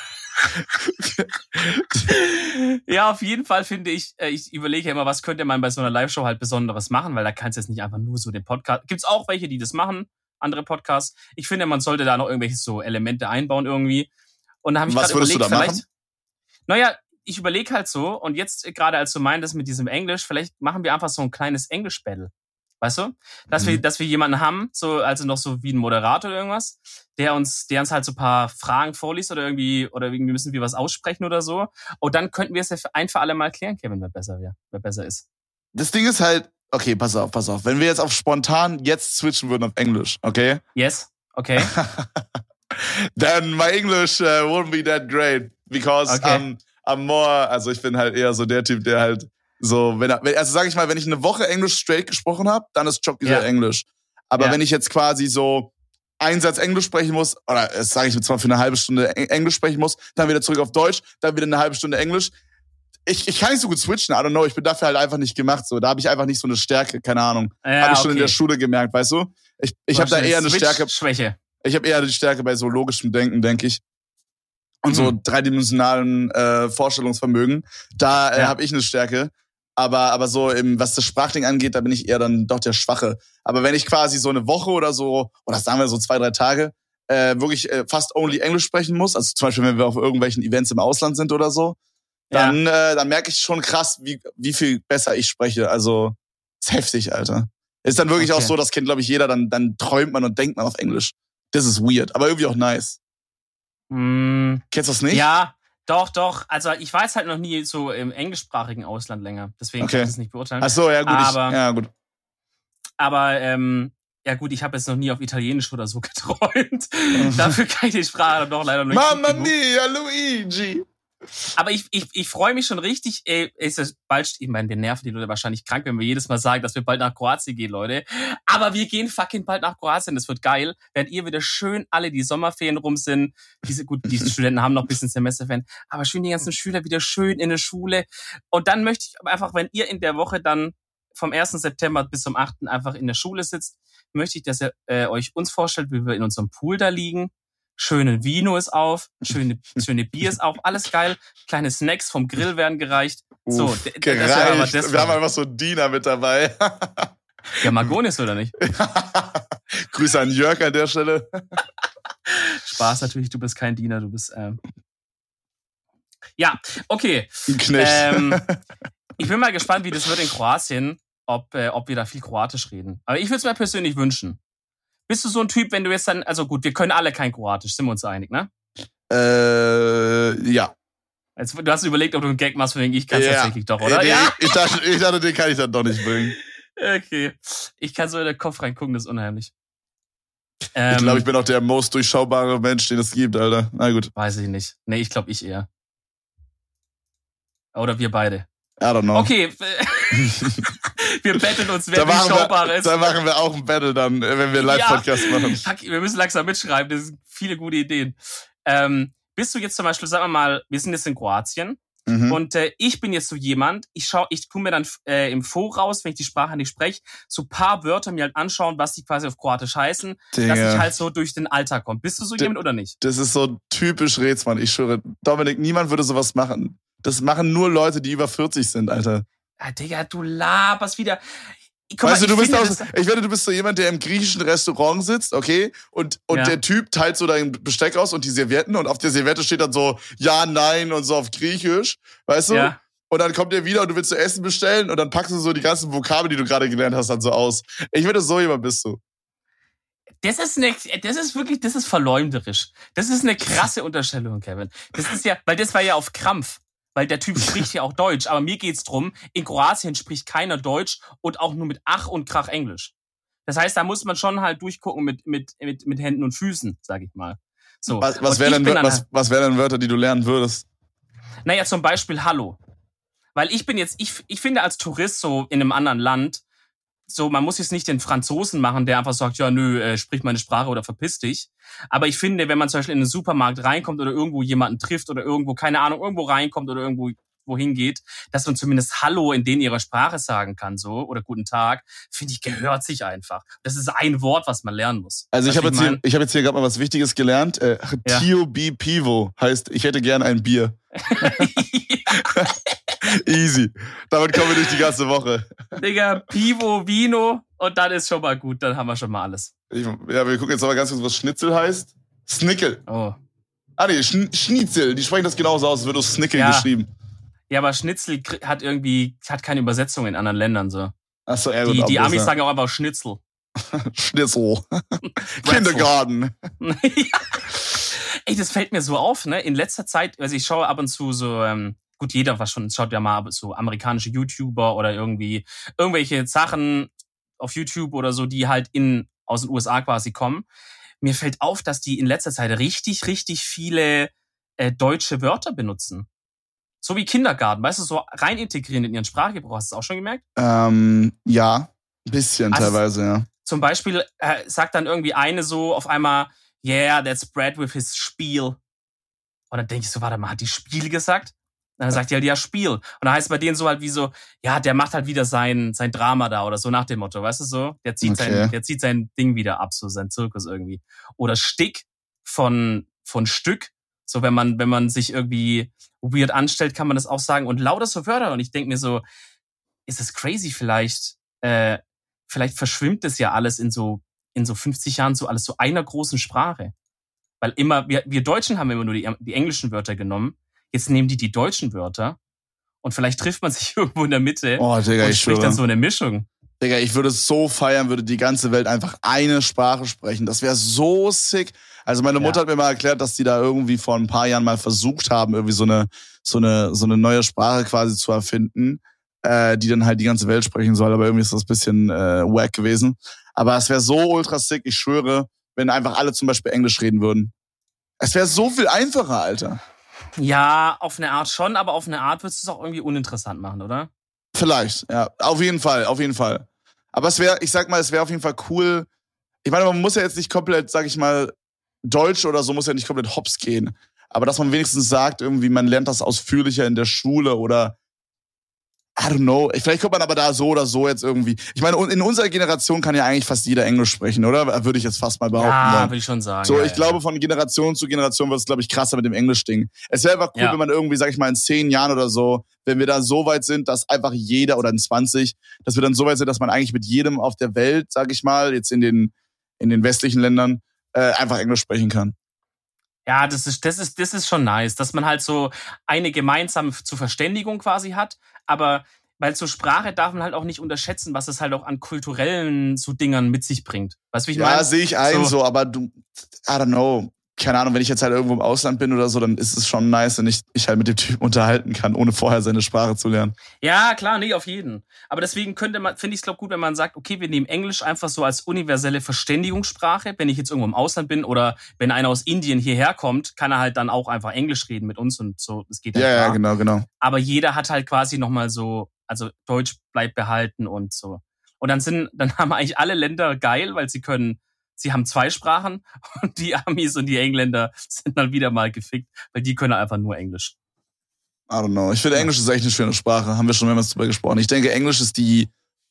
Ja, auf jeden Fall finde ich, äh, ich überlege ja immer, was könnte man bei so einer Live-Show halt Besonderes machen, weil da kannst du jetzt nicht einfach nur so den Podcast. Gibt's auch welche, die das machen, andere Podcasts. Ich finde, man sollte da noch irgendwelche so Elemente einbauen irgendwie. Und da habe ich Was gerade würdest du überlegt, da vielleicht. machen? Naja, ich überlege halt so, und jetzt gerade als du meintest mit diesem Englisch, vielleicht machen wir einfach so ein kleines Englisch-Battle. Weißt du? Dass wir, Mhm. dass wir jemanden haben, so, also noch so wie ein Moderator oder irgendwas, der uns, der uns halt so ein paar Fragen vorliest oder irgendwie, oder irgendwie müssen wir was aussprechen oder so. Und dann könnten wir es ja ein für alle Mal klären, Kevin, wer besser wäre, wer besser ist. Das Ding ist halt, okay, pass auf, pass auf. Wenn wir jetzt auf spontan jetzt switchen würden auf Englisch, okay? Yes? Okay? Then my English uh, wouldn't be that great. Because Okay. I'm, I'm more, also ich bin halt eher so der Typ, der halt so, wenn er, also sag ich mal, wenn ich eine Woche Englisch straight gesprochen habe, dann ist Chucky Ja. sehr Englisch. Aber Ja. wenn ich jetzt quasi so einen Satz Englisch sprechen muss, oder das sage ich zwar für eine halbe Stunde Eng- Englisch sprechen muss, dann wieder zurück auf Deutsch, dann wieder eine halbe Stunde Englisch. Ich, ich kann nicht so gut switchen, I don't know, ich bin dafür halt einfach nicht gemacht. So, da habe ich einfach nicht so eine Stärke, keine Ahnung. Ja, habe ich schon in okay. der Schule gemerkt, weißt du? Ich, ich habe da eher eine Switch- Stärke, Schwäche. ich habe eher die Stärke bei so logischem Denken, denke ich. Und so Mhm. dreidimensionalen äh, Vorstellungsvermögen. Da äh, Ja. habe ich eine Stärke. Aber, aber so, im, was das Sprachding angeht, da bin ich eher dann doch der Schwache. Aber wenn ich quasi so eine Woche oder so, oder sagen wir so zwei, drei Tage, äh, wirklich äh, fast only Englisch sprechen muss, also zum Beispiel, wenn wir auf irgendwelchen Events im Ausland sind oder so, Ja. dann, äh, dann merke ich schon krass, wie, wie viel besser ich spreche. Also, ist heftig, Alter. Ist dann wirklich Okay. auch so, das kennt, glaube ich, jeder, dann, dann träumt man und denkt man auf Englisch. Das ist weird, aber irgendwie auch nice. Hm, Kennst du das nicht? ja, doch, doch. Also ich war jetzt halt noch nie so im englischsprachigen Ausland länger. Deswegen Okay. kann ich das nicht beurteilen. Ach so, ja gut. Aber- ich, ja gut. Aber ähm, ja gut, ich habe jetzt noch nie auf Italienisch oder so geträumt. Dafür kann ich die Sprache doch leider nicht. Mamma mia, Luigi. Aber ich, ich, ich freue mich schon richtig. Ey, ist es bald, ich meine, wir nerven die Leute wahrscheinlich krank, wenn wir jedes Mal sagen, dass wir bald nach Kroatien gehen, Leute. Aber wir gehen fucking bald nach Kroatien. Das wird geil. Während ihr wieder schön alle die Sommerferien rum sind. Diese, gut, die Studenten haben noch ein bisschen Semesterferien. Aber schön die ganzen Schüler wieder schön in der Schule. Und dann möchte ich einfach, wenn ihr in der Woche dann vom 1. September bis zum 8. einfach in der Schule sitzt, möchte ich, dass ihr äh, euch uns vorstellt, wie wir in unserem Pool da liegen. Schöne Vino ist auf, schöne, schöne Bier ist auf, alles geil. Kleine Snacks vom Grill werden gereicht. So, Uff, aber gereicht. das Wir haben einfach so einen Diener mit dabei. Ja, Margonis oder nicht? Grüße an Jörg an der Stelle. Spaß natürlich, du bist kein Diener, du bist. Ähm ja, okay. Ein Knecht. Ähm, ich bin mal gespannt, wie das wird in Kroatien, ob, äh, ob wir da viel Kroatisch reden. Aber ich würde es mir persönlich wünschen. Bist du so ein Typ, wenn du jetzt dann, also gut, wir können alle kein Kroatisch, sind wir uns einig, ne? äh, ja. Jetzt, du hast überlegt, ob du einen Gag machst, wegen ich kann es Ja. tatsächlich doch, oder? Nee, Ja. Ich, dachte, ich dachte, den kann ich dann doch nicht bringen. Okay. Ich kann so in den Kopf reingucken, das ist unheimlich. ich Ähm, glaube, ich bin auch der most durchschaubare Mensch, den es gibt, Alter. Na gut. Weiß ich nicht. Nee, ich glaube ich eher. Oder wir beide. I don't know. Okay. wir betteln uns, wer Da machen, durchschaubar wir, ist. da machen wir auch ein Battle dann, äh, wenn wir Live-Podcast machen. Fuck, wir müssen langsam mitschreiben, das sind viele gute Ideen. Ähm, bist du jetzt zum Beispiel, sagen wir mal, wir sind jetzt in Kroatien Mhm. und äh, ich bin jetzt so jemand, ich schau, ich tu mir dann äh, im Voraus, wenn ich die Sprache nicht spreche, so paar Wörter mir halt anschauen, was die quasi auf Kroatisch heißen, dass Digga. ich halt so durch den Alltag komme. Bist du so D- jemand oder nicht? Das ist so typisch Rätsmann. Ich schwöre, Dominik, niemand würde sowas machen. Das machen nur Leute, die über 40 sind, Alter. Ah, Digga, du laberst wieder. Guck weißt mal, du, du ich bist das- ich werde, du bist so jemand, der im griechischen Restaurant sitzt, okay? Und, und Ja. der Typ teilt so dein Besteck aus und die Servietten und auf der Serviette steht dann so ja, nein und so auf Griechisch, weißt du? Ja. Und dann kommt er wieder und du willst zu essen bestellen und dann packst du so die ganzen Vokabeln, die du gerade gelernt hast, dann so aus. Ich würde so jemand bist du. Das ist eine, das ist wirklich, das ist verleumderisch. Das ist eine krasse Unterstellung, Kevin. Das ist ja, weil das war ja auf Krampf. Weil der Typ spricht ja auch Deutsch, aber mir geht's drum, in Kroatien spricht keiner Deutsch und auch nur mit Ach und Krach Englisch. Das heißt, da muss man schon halt durchgucken mit, mit, mit, mit Händen und Füßen, sag ich mal. So. Was, was wären denn, was, was wär denn Wörter, die du lernen würdest? Naja, zum Beispiel Hallo. Weil ich bin jetzt, ich, ich finde als Tourist so in einem anderen Land, so, man muss jetzt nicht den Franzosen machen, der einfach sagt, ja, nö, äh, sprich meine Sprache oder verpiss dich. Aber ich finde, wenn man zum Beispiel in den Supermarkt reinkommt oder irgendwo jemanden trifft oder irgendwo, keine Ahnung, irgendwo reinkommt oder irgendwo wohin geht, dass man zumindest Hallo in denen ihrer Sprache sagen kann, so, oder guten Tag, finde ich, gehört sich einfach. Das ist ein Wort, was man lernen muss. Also ich habe jetzt, hier, ich hab jetzt hier gerade mal was Wichtiges gelernt. Äh, Ja. Tio B Pivo heißt, ich hätte gern ein Bier. Easy. Damit kommen wir durch die ganze Woche. Digga, Pivo, Vino und dann ist schon mal gut, dann haben wir schon mal alles. Ich, ja, wir gucken jetzt aber ganz kurz, was Schnitzel heißt. Snickel. Oh. Ah nee, Schn Schnitzel. Die sprechen das genauso aus, es wird aus Snickel Ja. geschrieben. Ja, aber Schnitzel hat irgendwie, hat keine Übersetzung in anderen Ländern so. Achso, ja, Die, die Amis das- sagen auch einfach Schnitzel. Schnitzel. Kindergarten. ja. Ey, das fällt mir so auf, ne? In letzter Zeit, also ich schaue ab und zu so, ähm, gut, jeder was schon, schaut ja mal so amerikanische YouTuber oder irgendwie irgendwelche Sachen auf YouTube oder so, die halt in, aus den USA quasi kommen. Mir fällt auf, dass die in letzter Zeit richtig, richtig viele äh, deutsche Wörter benutzen. So wie Kindergarten, weißt du, so rein integrieren in ihren Sprachgebrauch. Hast du das auch schon gemerkt? Ähm, ja, ein bisschen Also- teilweise, ja. Zum Beispiel äh, sagt dann irgendwie eine so auf einmal, yeah, that's Brad with his Spiel. Und dann denke ich so, warte mal, hat die Spiel gesagt? Dann sagt die halt, ja, Spiel. Und dann heißt es bei denen so halt wie so, ja, der macht halt wieder sein, sein Drama da oder so nach dem Motto, weißt du so? Der zieht, Okay. sein, der zieht sein Ding wieder ab, so sein Zirkus irgendwie. Oder Stick von, von Stück. So, wenn man, wenn man sich irgendwie weird anstellt, kann man das auch sagen. Und lauter so Wörter. Und ich denke mir so, ist es crazy vielleicht, äh, vielleicht verschwimmt es ja alles in so, in so 50 Jahren so alles so einer großen Sprache. Weil immer, wir, wir Deutschen haben immer nur die, die englischen Wörter genommen. Jetzt nehmen die die deutschen Wörter. Und vielleicht trifft man sich irgendwo in der Mitte Oh, Digga, und ich spricht dann so eine Mischung. Digga, ich würde es so feiern, würde die ganze Welt einfach eine Sprache sprechen. Das wäre so sick. Also meine Mutter Ja. hat mir mal erklärt, dass die da irgendwie vor ein paar Jahren mal versucht haben, irgendwie so eine, so eine, so eine neue Sprache quasi zu erfinden, äh, die dann halt die ganze Welt sprechen soll. Aber irgendwie ist das ein bisschen äh, wack gewesen. Aber es wäre so ultra sick, ich schwöre, wenn einfach alle zum Beispiel Englisch reden würden. Es wäre so viel einfacher, Alter. Ja, auf eine Art schon, aber auf eine Art würdest du es auch irgendwie uninteressant machen, oder? Vielleicht, ja. Auf jeden Fall, auf jeden Fall. Aber es wäre, ich sag mal, es wäre auf jeden Fall cool. Ich meine, man muss ja jetzt nicht komplett, sag ich mal, Deutsch oder so muss ja nicht komplett hops gehen. Aber dass man wenigstens sagt, irgendwie, man lernt das ausführlicher in der Schule oder I don't know. Vielleicht kommt man aber da so oder so jetzt irgendwie. Ich meine, in unserer Generation kann ja eigentlich fast jeder Englisch sprechen, oder? Würde ich jetzt fast mal behaupten Ja, wollen. würde ich schon sagen. So, ja, ich ja. glaube, von Generation zu Generation wird es, glaube ich, krasser mit dem Englisch-Ding. Es wäre einfach cool, Ja. wenn man irgendwie, sag ich mal, in zehn Jahren oder so, wenn wir da so weit sind, dass einfach jeder, oder in 20, dass wir dann so weit sind, dass man eigentlich mit jedem auf der Welt, sag ich mal, jetzt in den, in den westlichen Ländern, äh, einfach Englisch sprechen kann. Ja, das ist, das ist, das ist schon nice, dass man halt so eine gemeinsame zur Verständigung quasi hat, aber weil zur Sprache darf man halt auch nicht unterschätzen, was es halt auch an kulturellen so Dingern mit sich bringt. Weißt du, wie ich ja, meine? sehe ich ein, So. so. aber du, I don't know. Keine Ahnung, wenn ich jetzt halt irgendwo im Ausland bin oder so, dann ist es schon nice, wenn ich mich halt mit dem Typen unterhalten kann, ohne vorher seine Sprache zu lernen. Ja, klar, nee, auf jeden. Aber deswegen könnte man, finde ich es glaube gut, wenn man sagt, okay, wir nehmen Englisch einfach so als universelle Verständigungssprache. Wenn ich jetzt irgendwo im Ausland bin oder wenn einer aus Indien hierher kommt, kann er halt dann auch einfach Englisch reden mit uns und so. Das geht Ja, halt ja, klar. genau, genau. aber jeder hat halt quasi nochmal so, also Deutsch bleibt behalten und so. Und dann sind, dann haben eigentlich alle Länder geil, weil sie können, sie haben zwei Sprachen und die Amis und die Engländer sind dann wieder mal gefickt, weil die können einfach nur Englisch. I don't know. Ich finde, Englisch ist echt eine schöne Sprache. Haben wir schon mehrmals drüber gesprochen. Ich denke, Englisch ist die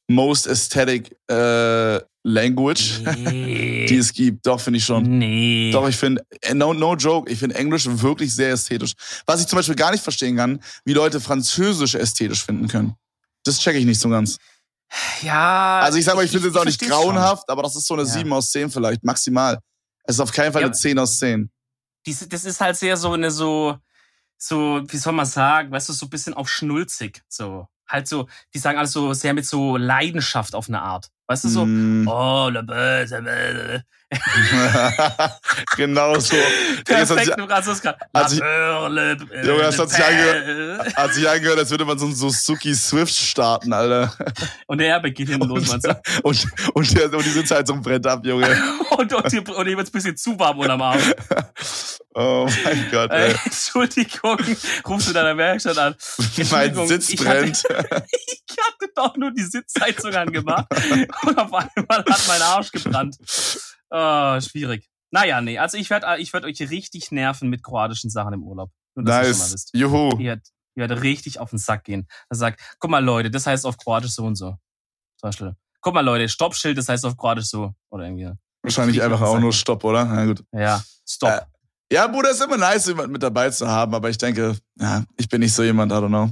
most aesthetic äh, language, Nee. die es gibt. Doch, finde ich schon. nee. Doch, ich finde, no, no joke, ich finde Englisch wirklich sehr ästhetisch. Was ich zum Beispiel gar nicht verstehen kann, wie Leute Französisch ästhetisch finden können. Das checke ich nicht so ganz. Ja. Also ich sag mal, ich finde es jetzt auch nicht versteh's schon. grauenhaft, aber das ist so eine Ja. 7 aus 10 vielleicht, maximal. Es ist auf keinen Fall Ja. eine 10 aus 10. Dies- Das ist halt sehr so eine so, so, wie soll man sagen, weißt du, so ein bisschen auf schnulzig, so. Halt so, die sagen alles so sehr mit so Leidenschaft auf eine Art. Weißt du, so, Mm. oh, le böse, böse. genau so. Das hat sich, Perfekt, das gerade. hat sich- Junge, das hat sich angehört- hat sich angehört, als würde man so ein Suzuki Swift starten, Alter. Und der geht hinten los, du? Und, und, der, und die Sitzheizung brennt ab, Junge. Und, und, und, und ihm wird's ein bisschen zu warm unterm Arm. Oh mein Gott, Äh, ey. Entschuldigung, rufst du deiner Werkstatt an. Mein Sitz ich hatte- brennt. Ich hatte doch nur die Sitzheizung angemacht und auf einmal hat mein Arsch gebrannt. Oh, schwierig. Naja, nee, also ich werde ich werd euch richtig nerven mit kroatischen Sachen im Urlaub. Nur, Nice. Juhu. Ihr werdet, ihr werdet richtig auf den Sack gehen. Er sagt, guck mal Leute, das heißt auf Kroatisch so und so. Zum Beispiel. Guck mal Leute, Stoppschild, das heißt auf Kroatisch so. Oder irgendwie. Wahrscheinlich einfach auch nur. Stopp, oder? Na gut. Ja, Stopp. Äh, Ja, Bruder, ist immer nice, jemand mit dabei zu haben, aber ich denke, ja, ich bin nicht so jemand, I don't know.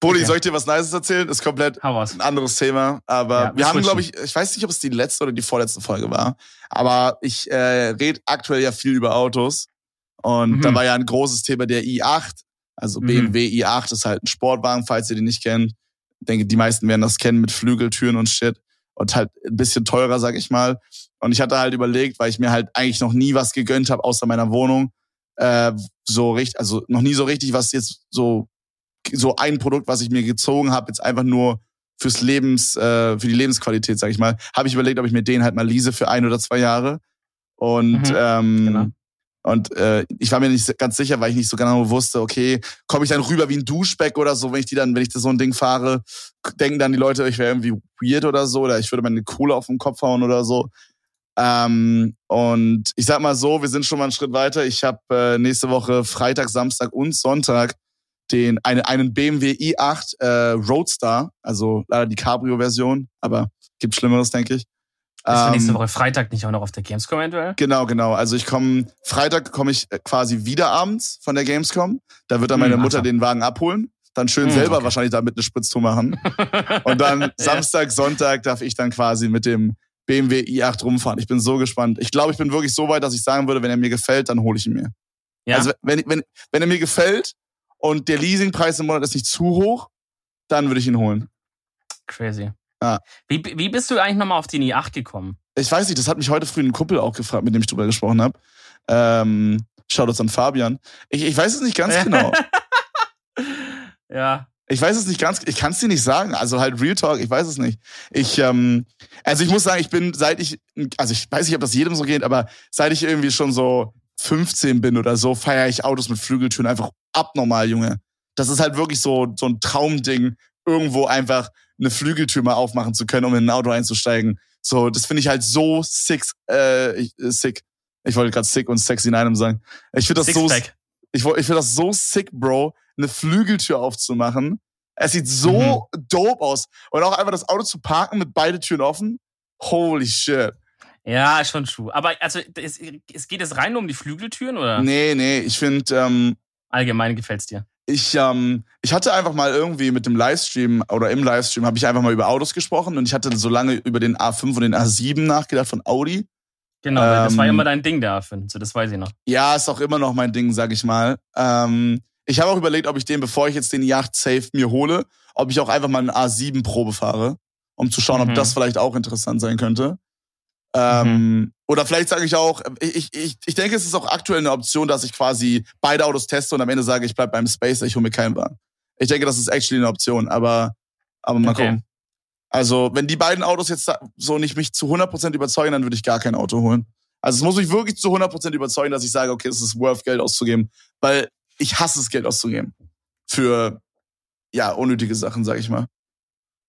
Brudi, Okay. soll ich dir was Nices erzählen? Ist komplett ein anderes Thema, aber Ja, wir haben, glaube ich, ich weiß nicht, ob es die letzte oder die vorletzte Folge war, aber ich äh, rede aktuell ja viel über Autos und Mhm. da war ja ein großes Thema der i8, also Mhm. BMW i8 ist halt ein Sportwagen, falls ihr den nicht kennt. Ich denke, die meisten werden das kennen mit Flügeltüren und Shit und halt ein bisschen teurer, sag ich mal. Und ich hatte halt überlegt, weil ich mir halt eigentlich noch nie was gegönnt habe außer meiner Wohnung, äh, so richtig, also noch nie so richtig was jetzt so so ein Produkt, was ich mir gezogen habe, jetzt einfach nur fürs Lebens, äh, für die Lebensqualität, sag ich mal, habe ich überlegt, ob ich mir den halt mal lease für ein oder zwei Jahre. Und Mhm, ähm, genau. und äh, ich war mir nicht ganz sicher, weil ich nicht so genau wusste, okay, komme ich dann rüber wie ein Duschbeck oder so, wenn ich die dann, wenn ich so ein Ding fahre, denken dann die Leute, ich wäre irgendwie weird oder so, oder ich würde meine Kohle auf den Kopf hauen oder so. Ähm, und ich sag mal so, wir sind schon mal einen Schritt weiter. Ich habe äh, nächste Woche Freitag, Samstag und Sonntag den eine, einen BMW i8 äh, Roadster, also leider die Cabrio-Version, aber gibt Schlimmeres, denke ich. Ist für nächste Ähm, Woche Freitag nicht auch noch auf der Gamescom eventuell? Genau, genau. Also ich komme Freitag komme ich äh, quasi wieder abends von der Gamescom. Da wird dann meine Hm, Mutter den Wagen abholen, dann schön Hm, selber okay. wahrscheinlich damit eine Spritztour machen. Und dann. Samstag, Sonntag darf ich dann quasi mit dem BMW i8 rumfahren. Ich bin so gespannt. Ich glaube, ich bin wirklich so weit, dass ich sagen würde, wenn er mir gefällt, dann hole ich ihn mir. Ja, Also wenn, wenn, wenn er mir gefällt und der Leasingpreis im Monat ist nicht zu hoch, dann würde ich ihn holen. crazy. Ja. Wie, wie bist du eigentlich nochmal auf den i8 gekommen? Ich weiß nicht, das hat mich heute früh ein Kumpel auch gefragt, mit dem ich drüber gesprochen habe. Ähm, Shoutouts an Fabian. Ich, ich weiß es nicht ganz genau. ja. Ich weiß es nicht ganz, ich kann es dir nicht sagen. Also halt Real Talk, ich weiß es nicht. Ich, ähm, also ich muss sagen, ich bin, seit ich, also ich weiß nicht, ob das jedem so geht, aber seit ich irgendwie schon so 15 bin oder so, feiere ich Autos mit Flügeltüren einfach abnormal, Junge. Das ist halt wirklich so, so ein Traumding, irgendwo einfach eine Flügeltür mal aufmachen zu können, um in ein Auto einzusteigen. So, das finde ich halt so sick, äh, ich, äh, sick. Ich wollte gerade sick und sexy in einem sagen. Ich finde das Sixpack. so, ich, ich finde das so sick, Bro, eine Flügeltür aufzumachen. Es sieht so dope aus. Und auch einfach das Auto zu parken mit beide Türen offen. Holy shit. Ja, schon true. Aber also es, es geht es rein nur um die Flügeltüren oder Nee, nee, ich finde, ähm, allgemein gefällt's dir? ich, ähm, ich hatte einfach mal irgendwie mit dem Livestream oder im Livestream habe ich einfach mal über Autos gesprochen und ich hatte so lange über den A5 und den A7 nachgedacht von Audi. Genau, weil das war ja Ähm, immer dein Ding, der A5. So, das weiß ich noch. Ja, ist auch immer noch mein Ding, sag ich mal. Ähm, ich habe auch überlegt, ob ich den, bevor ich jetzt den Yacht Safe mir hole, ob ich auch einfach mal einen A7 Probe fahre, um zu schauen, Mhm. ob das vielleicht auch interessant sein könnte. Ähm, Oder vielleicht sage ich auch, ich, ich, ich denke, es ist auch aktuell eine Option, dass ich quasi beide Autos teste und am Ende sage, ich bleib beim Spacer, ich hole mir keinen Wagen. Ich denke, das ist actually eine Option, aber, aber mal Okay. gucken. Also, wenn die beiden Autos jetzt so nicht mich zu 100% überzeugen, dann würde ich gar kein Auto holen. Also, es muss mich wirklich zu 100% überzeugen, dass ich sage, okay, es ist worth, Geld auszugeben. Weil ich hasse es, Geld auszugeben. Für, ja, unnötige Sachen, sag ich mal.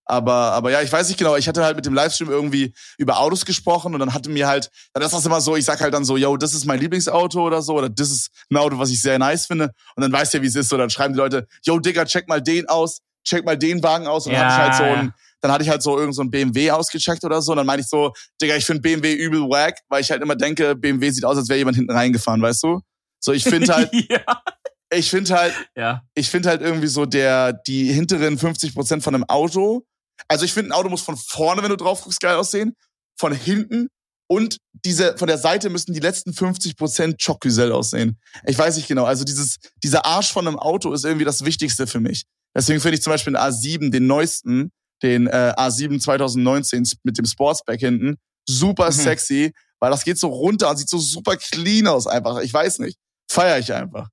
Aber, aber ja, ich weiß nicht genau. Ich hatte halt mit dem Livestream irgendwie über Autos gesprochen und dann hatte mir halt, dann ist das immer so, ich sag halt dann so, yo, das ist mein Lieblingsauto oder so, oder das ist ein Auto, was ich sehr nice finde. Und dann weißt du ja, wie es ist. So, dann schreiben die Leute, yo, Digga, check mal den aus, check mal den Wagen aus. Und dann Ja, hatte ich halt so ein, dann hatte ich halt so irgend so ein BMW ausgecheckt oder so. Und dann meinte ich so, Digga, ich finde BMW übel wack, weil ich halt immer denke, BMW sieht aus, als wäre jemand hinten reingefahren, weißt du? So, ich finde halt, ja. ich finde halt, ja. ich finde halt irgendwie so der, die hinteren 50 Prozent von einem Auto. Also ich finde, ein Auto muss von vorne, wenn du drauf guckst, geil aussehen. Von hinten und diese, von der Seite müssen die letzten 50 Prozent Chocusel aussehen. Ich weiß nicht genau. Also dieses, dieser Arsch von einem Auto ist irgendwie das Wichtigste für mich. Deswegen finde ich zum Beispiel den A7, den neuesten, den äh, A7 2019 mit dem Sportsback hinten, super Mhm. sexy, weil das geht so runter und sieht so super clean aus einfach. Ich weiß nicht. Feier ich einfach.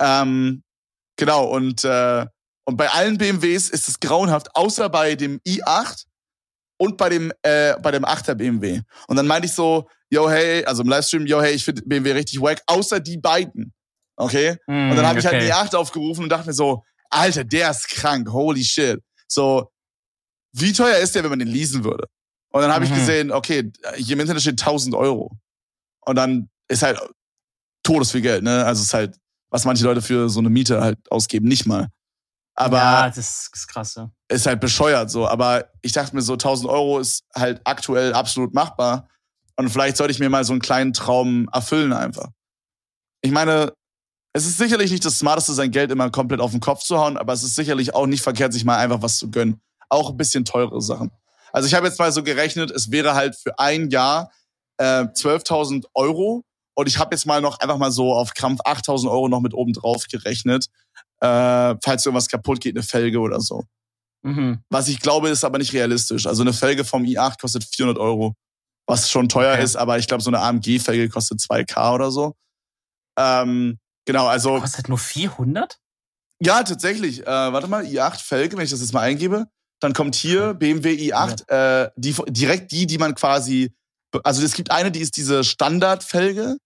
Ähm, genau, und, äh, und bei allen BMWs ist es grauenhaft, außer bei dem i8 und bei dem, äh, bei dem 8er BMW. Und dann meinte ich so, yo, hey, also im Livestream, yo, hey, ich finde BMW richtig wack, außer die beiden. Okay? Und dann habe ich halt Hm, okay. die 8 aufgerufen und dachte mir so, Alter, der ist krank, holy shit. So, wie teuer ist der, wenn man den leasen würde? Und dann habe ich Mhm. gesehen, okay, hier im Internet steht 1000 Euro. Und dann ist halt todesviel Geld, ne? Also es ist halt, was manche Leute für so eine Miete halt ausgeben, nicht mal. Aber ja, das ist krass, ja. ist halt bescheuert so. Aber ich dachte mir so, 1000 Euro ist halt aktuell absolut machbar. Und vielleicht sollte ich mir mal so einen kleinen Traum erfüllen einfach. Ich meine, es ist sicherlich nicht das Smarteste, sein Geld immer komplett auf den Kopf zu hauen, aber es ist sicherlich auch nicht verkehrt, sich mal einfach was zu gönnen. Auch ein bisschen teure Sachen. Also ich habe jetzt mal so gerechnet, es wäre halt für ein Jahr äh, 12.000 Euro und ich habe jetzt mal noch einfach mal so auf Krampf 8.000 Euro noch mit oben drauf gerechnet, äh, falls irgendwas kaputt geht, eine Felge oder so. Mhm. Was ich glaube, ist aber nicht realistisch. Also eine Felge vom i8 kostet 400 Euro, was schon teuer Okay. ist, aber ich glaube, so eine AMG-Felge kostet 2K oder so. Ähm, genau, also Kostet nur 400? ja, tatsächlich. Äh, warte mal, i8 Felge, wenn ich das jetzt mal eingebe, dann kommt hier BMW i8, äh, die, direkt die, die man quasi, also es gibt eine, die ist diese Standardfelge,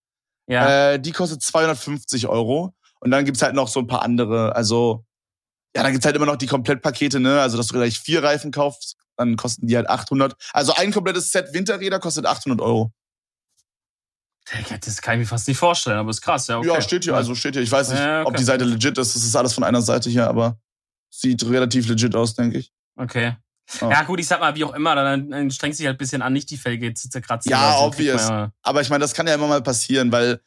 Ja. äh, die kostet 250 Euro. Und dann gibt's halt noch so ein paar andere. Also, ja, dann gibt's halt immer noch die Komplettpakete, ne? Also, dass du gleich vier Reifen kaufst, dann kosten die halt 800. Also, ein komplettes Set Winterräder kostet 800 Euro. Das kann ich mir fast nicht vorstellen, aber ist krass, ja. Okay. Ja, steht hier, also steht hier. Ich weiß nicht, Ja, okay. ob die Seite legit ist. Das ist alles von einer Seite hier, aber sieht relativ legit aus, denke ich. Okay. Oh. Ja, gut, ich sag mal, wie auch immer, dann, dann strengst dich halt ein bisschen an, nicht die Felge zu zerkratzen. Ja, so. Obvious. Ja, Aber ich meine, das kann ja immer mal passieren, weil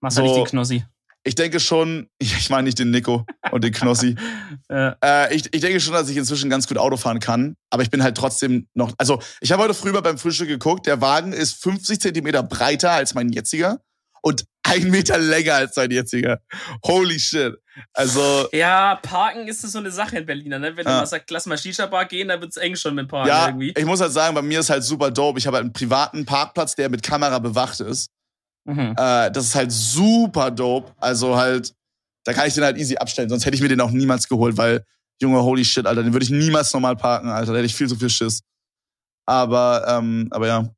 machst So- halt nicht den Knossi. Ich denke schon, ich meine nicht den Nico und den Knossi. Äh, Äh, ich, ich denke schon, dass ich inzwischen ganz gut Auto fahren kann, aber ich bin halt trotzdem noch. Also, ich habe heute früh mal beim Frühstück geguckt, der Wagen ist 50 Zentimeter breiter als mein jetziger und ein Meter länger als sein jetziger. Holy shit. Also. Ja, Parken ist das so eine Sache in Berlin, ne? Wenn ja. du mal sagst, lass mal Shisha-Bar gehen, dann wird's eng schon mit Parken ja, irgendwie. Ich muss halt sagen, bei mir ist halt super dope. Ich habe halt einen privaten Parkplatz, der mit Kamera bewacht ist. Mhm. Äh, das ist halt super dope. Also halt, da kann ich den halt easy abstellen. Sonst hätte ich mir den auch niemals geholt, weil, Junge, holy shit, Alter, den würde ich niemals normal parken, Alter. Da hätte ich viel zu viel Schiss. Aber, ähm, aber ja.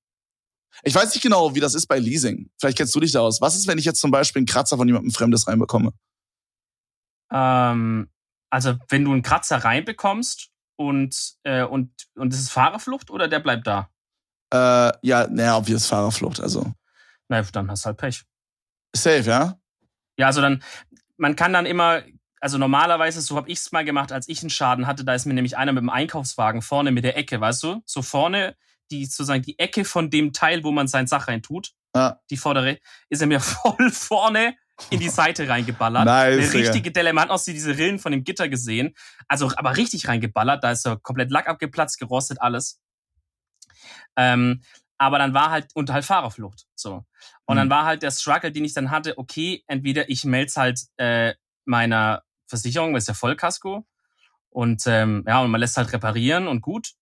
Ich weiß nicht genau, wie das ist bei Leasing. Vielleicht kennst du dich da aus. Was ist, wenn ich jetzt zum Beispiel einen Kratzer von jemandem Fremdes reinbekomme? Ähm, also, wenn du einen Kratzer reinbekommst und, äh, und, und das ist Fahrerflucht oder der bleibt da? Äh, ja, naja, obvious Fahrerflucht, also. Na, dann hast du halt Pech. Safe, ja? Ja, also dann, man kann dann immer, also normalerweise, so habe ich es mal gemacht, als ich einen Schaden hatte, da ist mir nämlich einer mit dem Einkaufswagen vorne mit der Ecke, weißt du? So vorne, die sozusagen die Ecke von dem Teil, wo man sein Sach rein tut, ja. die vordere, ist er mir voll vorne in die Seite reingeballert. Nice, Eine richtige ja. Delle. Man hat auch diese Rillen von dem Gitter gesehen. Also, aber richtig reingeballert. Da ist er komplett Lack abgeplatzt, gerostet, alles. Ähm, aber dann war halt, und halt Fahrerflucht. So. Und mhm. dann war halt der Struggle, den ich dann hatte, okay, entweder ich melde halt äh, meiner Versicherung, das ist ja Vollkasko. Und ähm, ja, und man lässt halt reparieren und gut.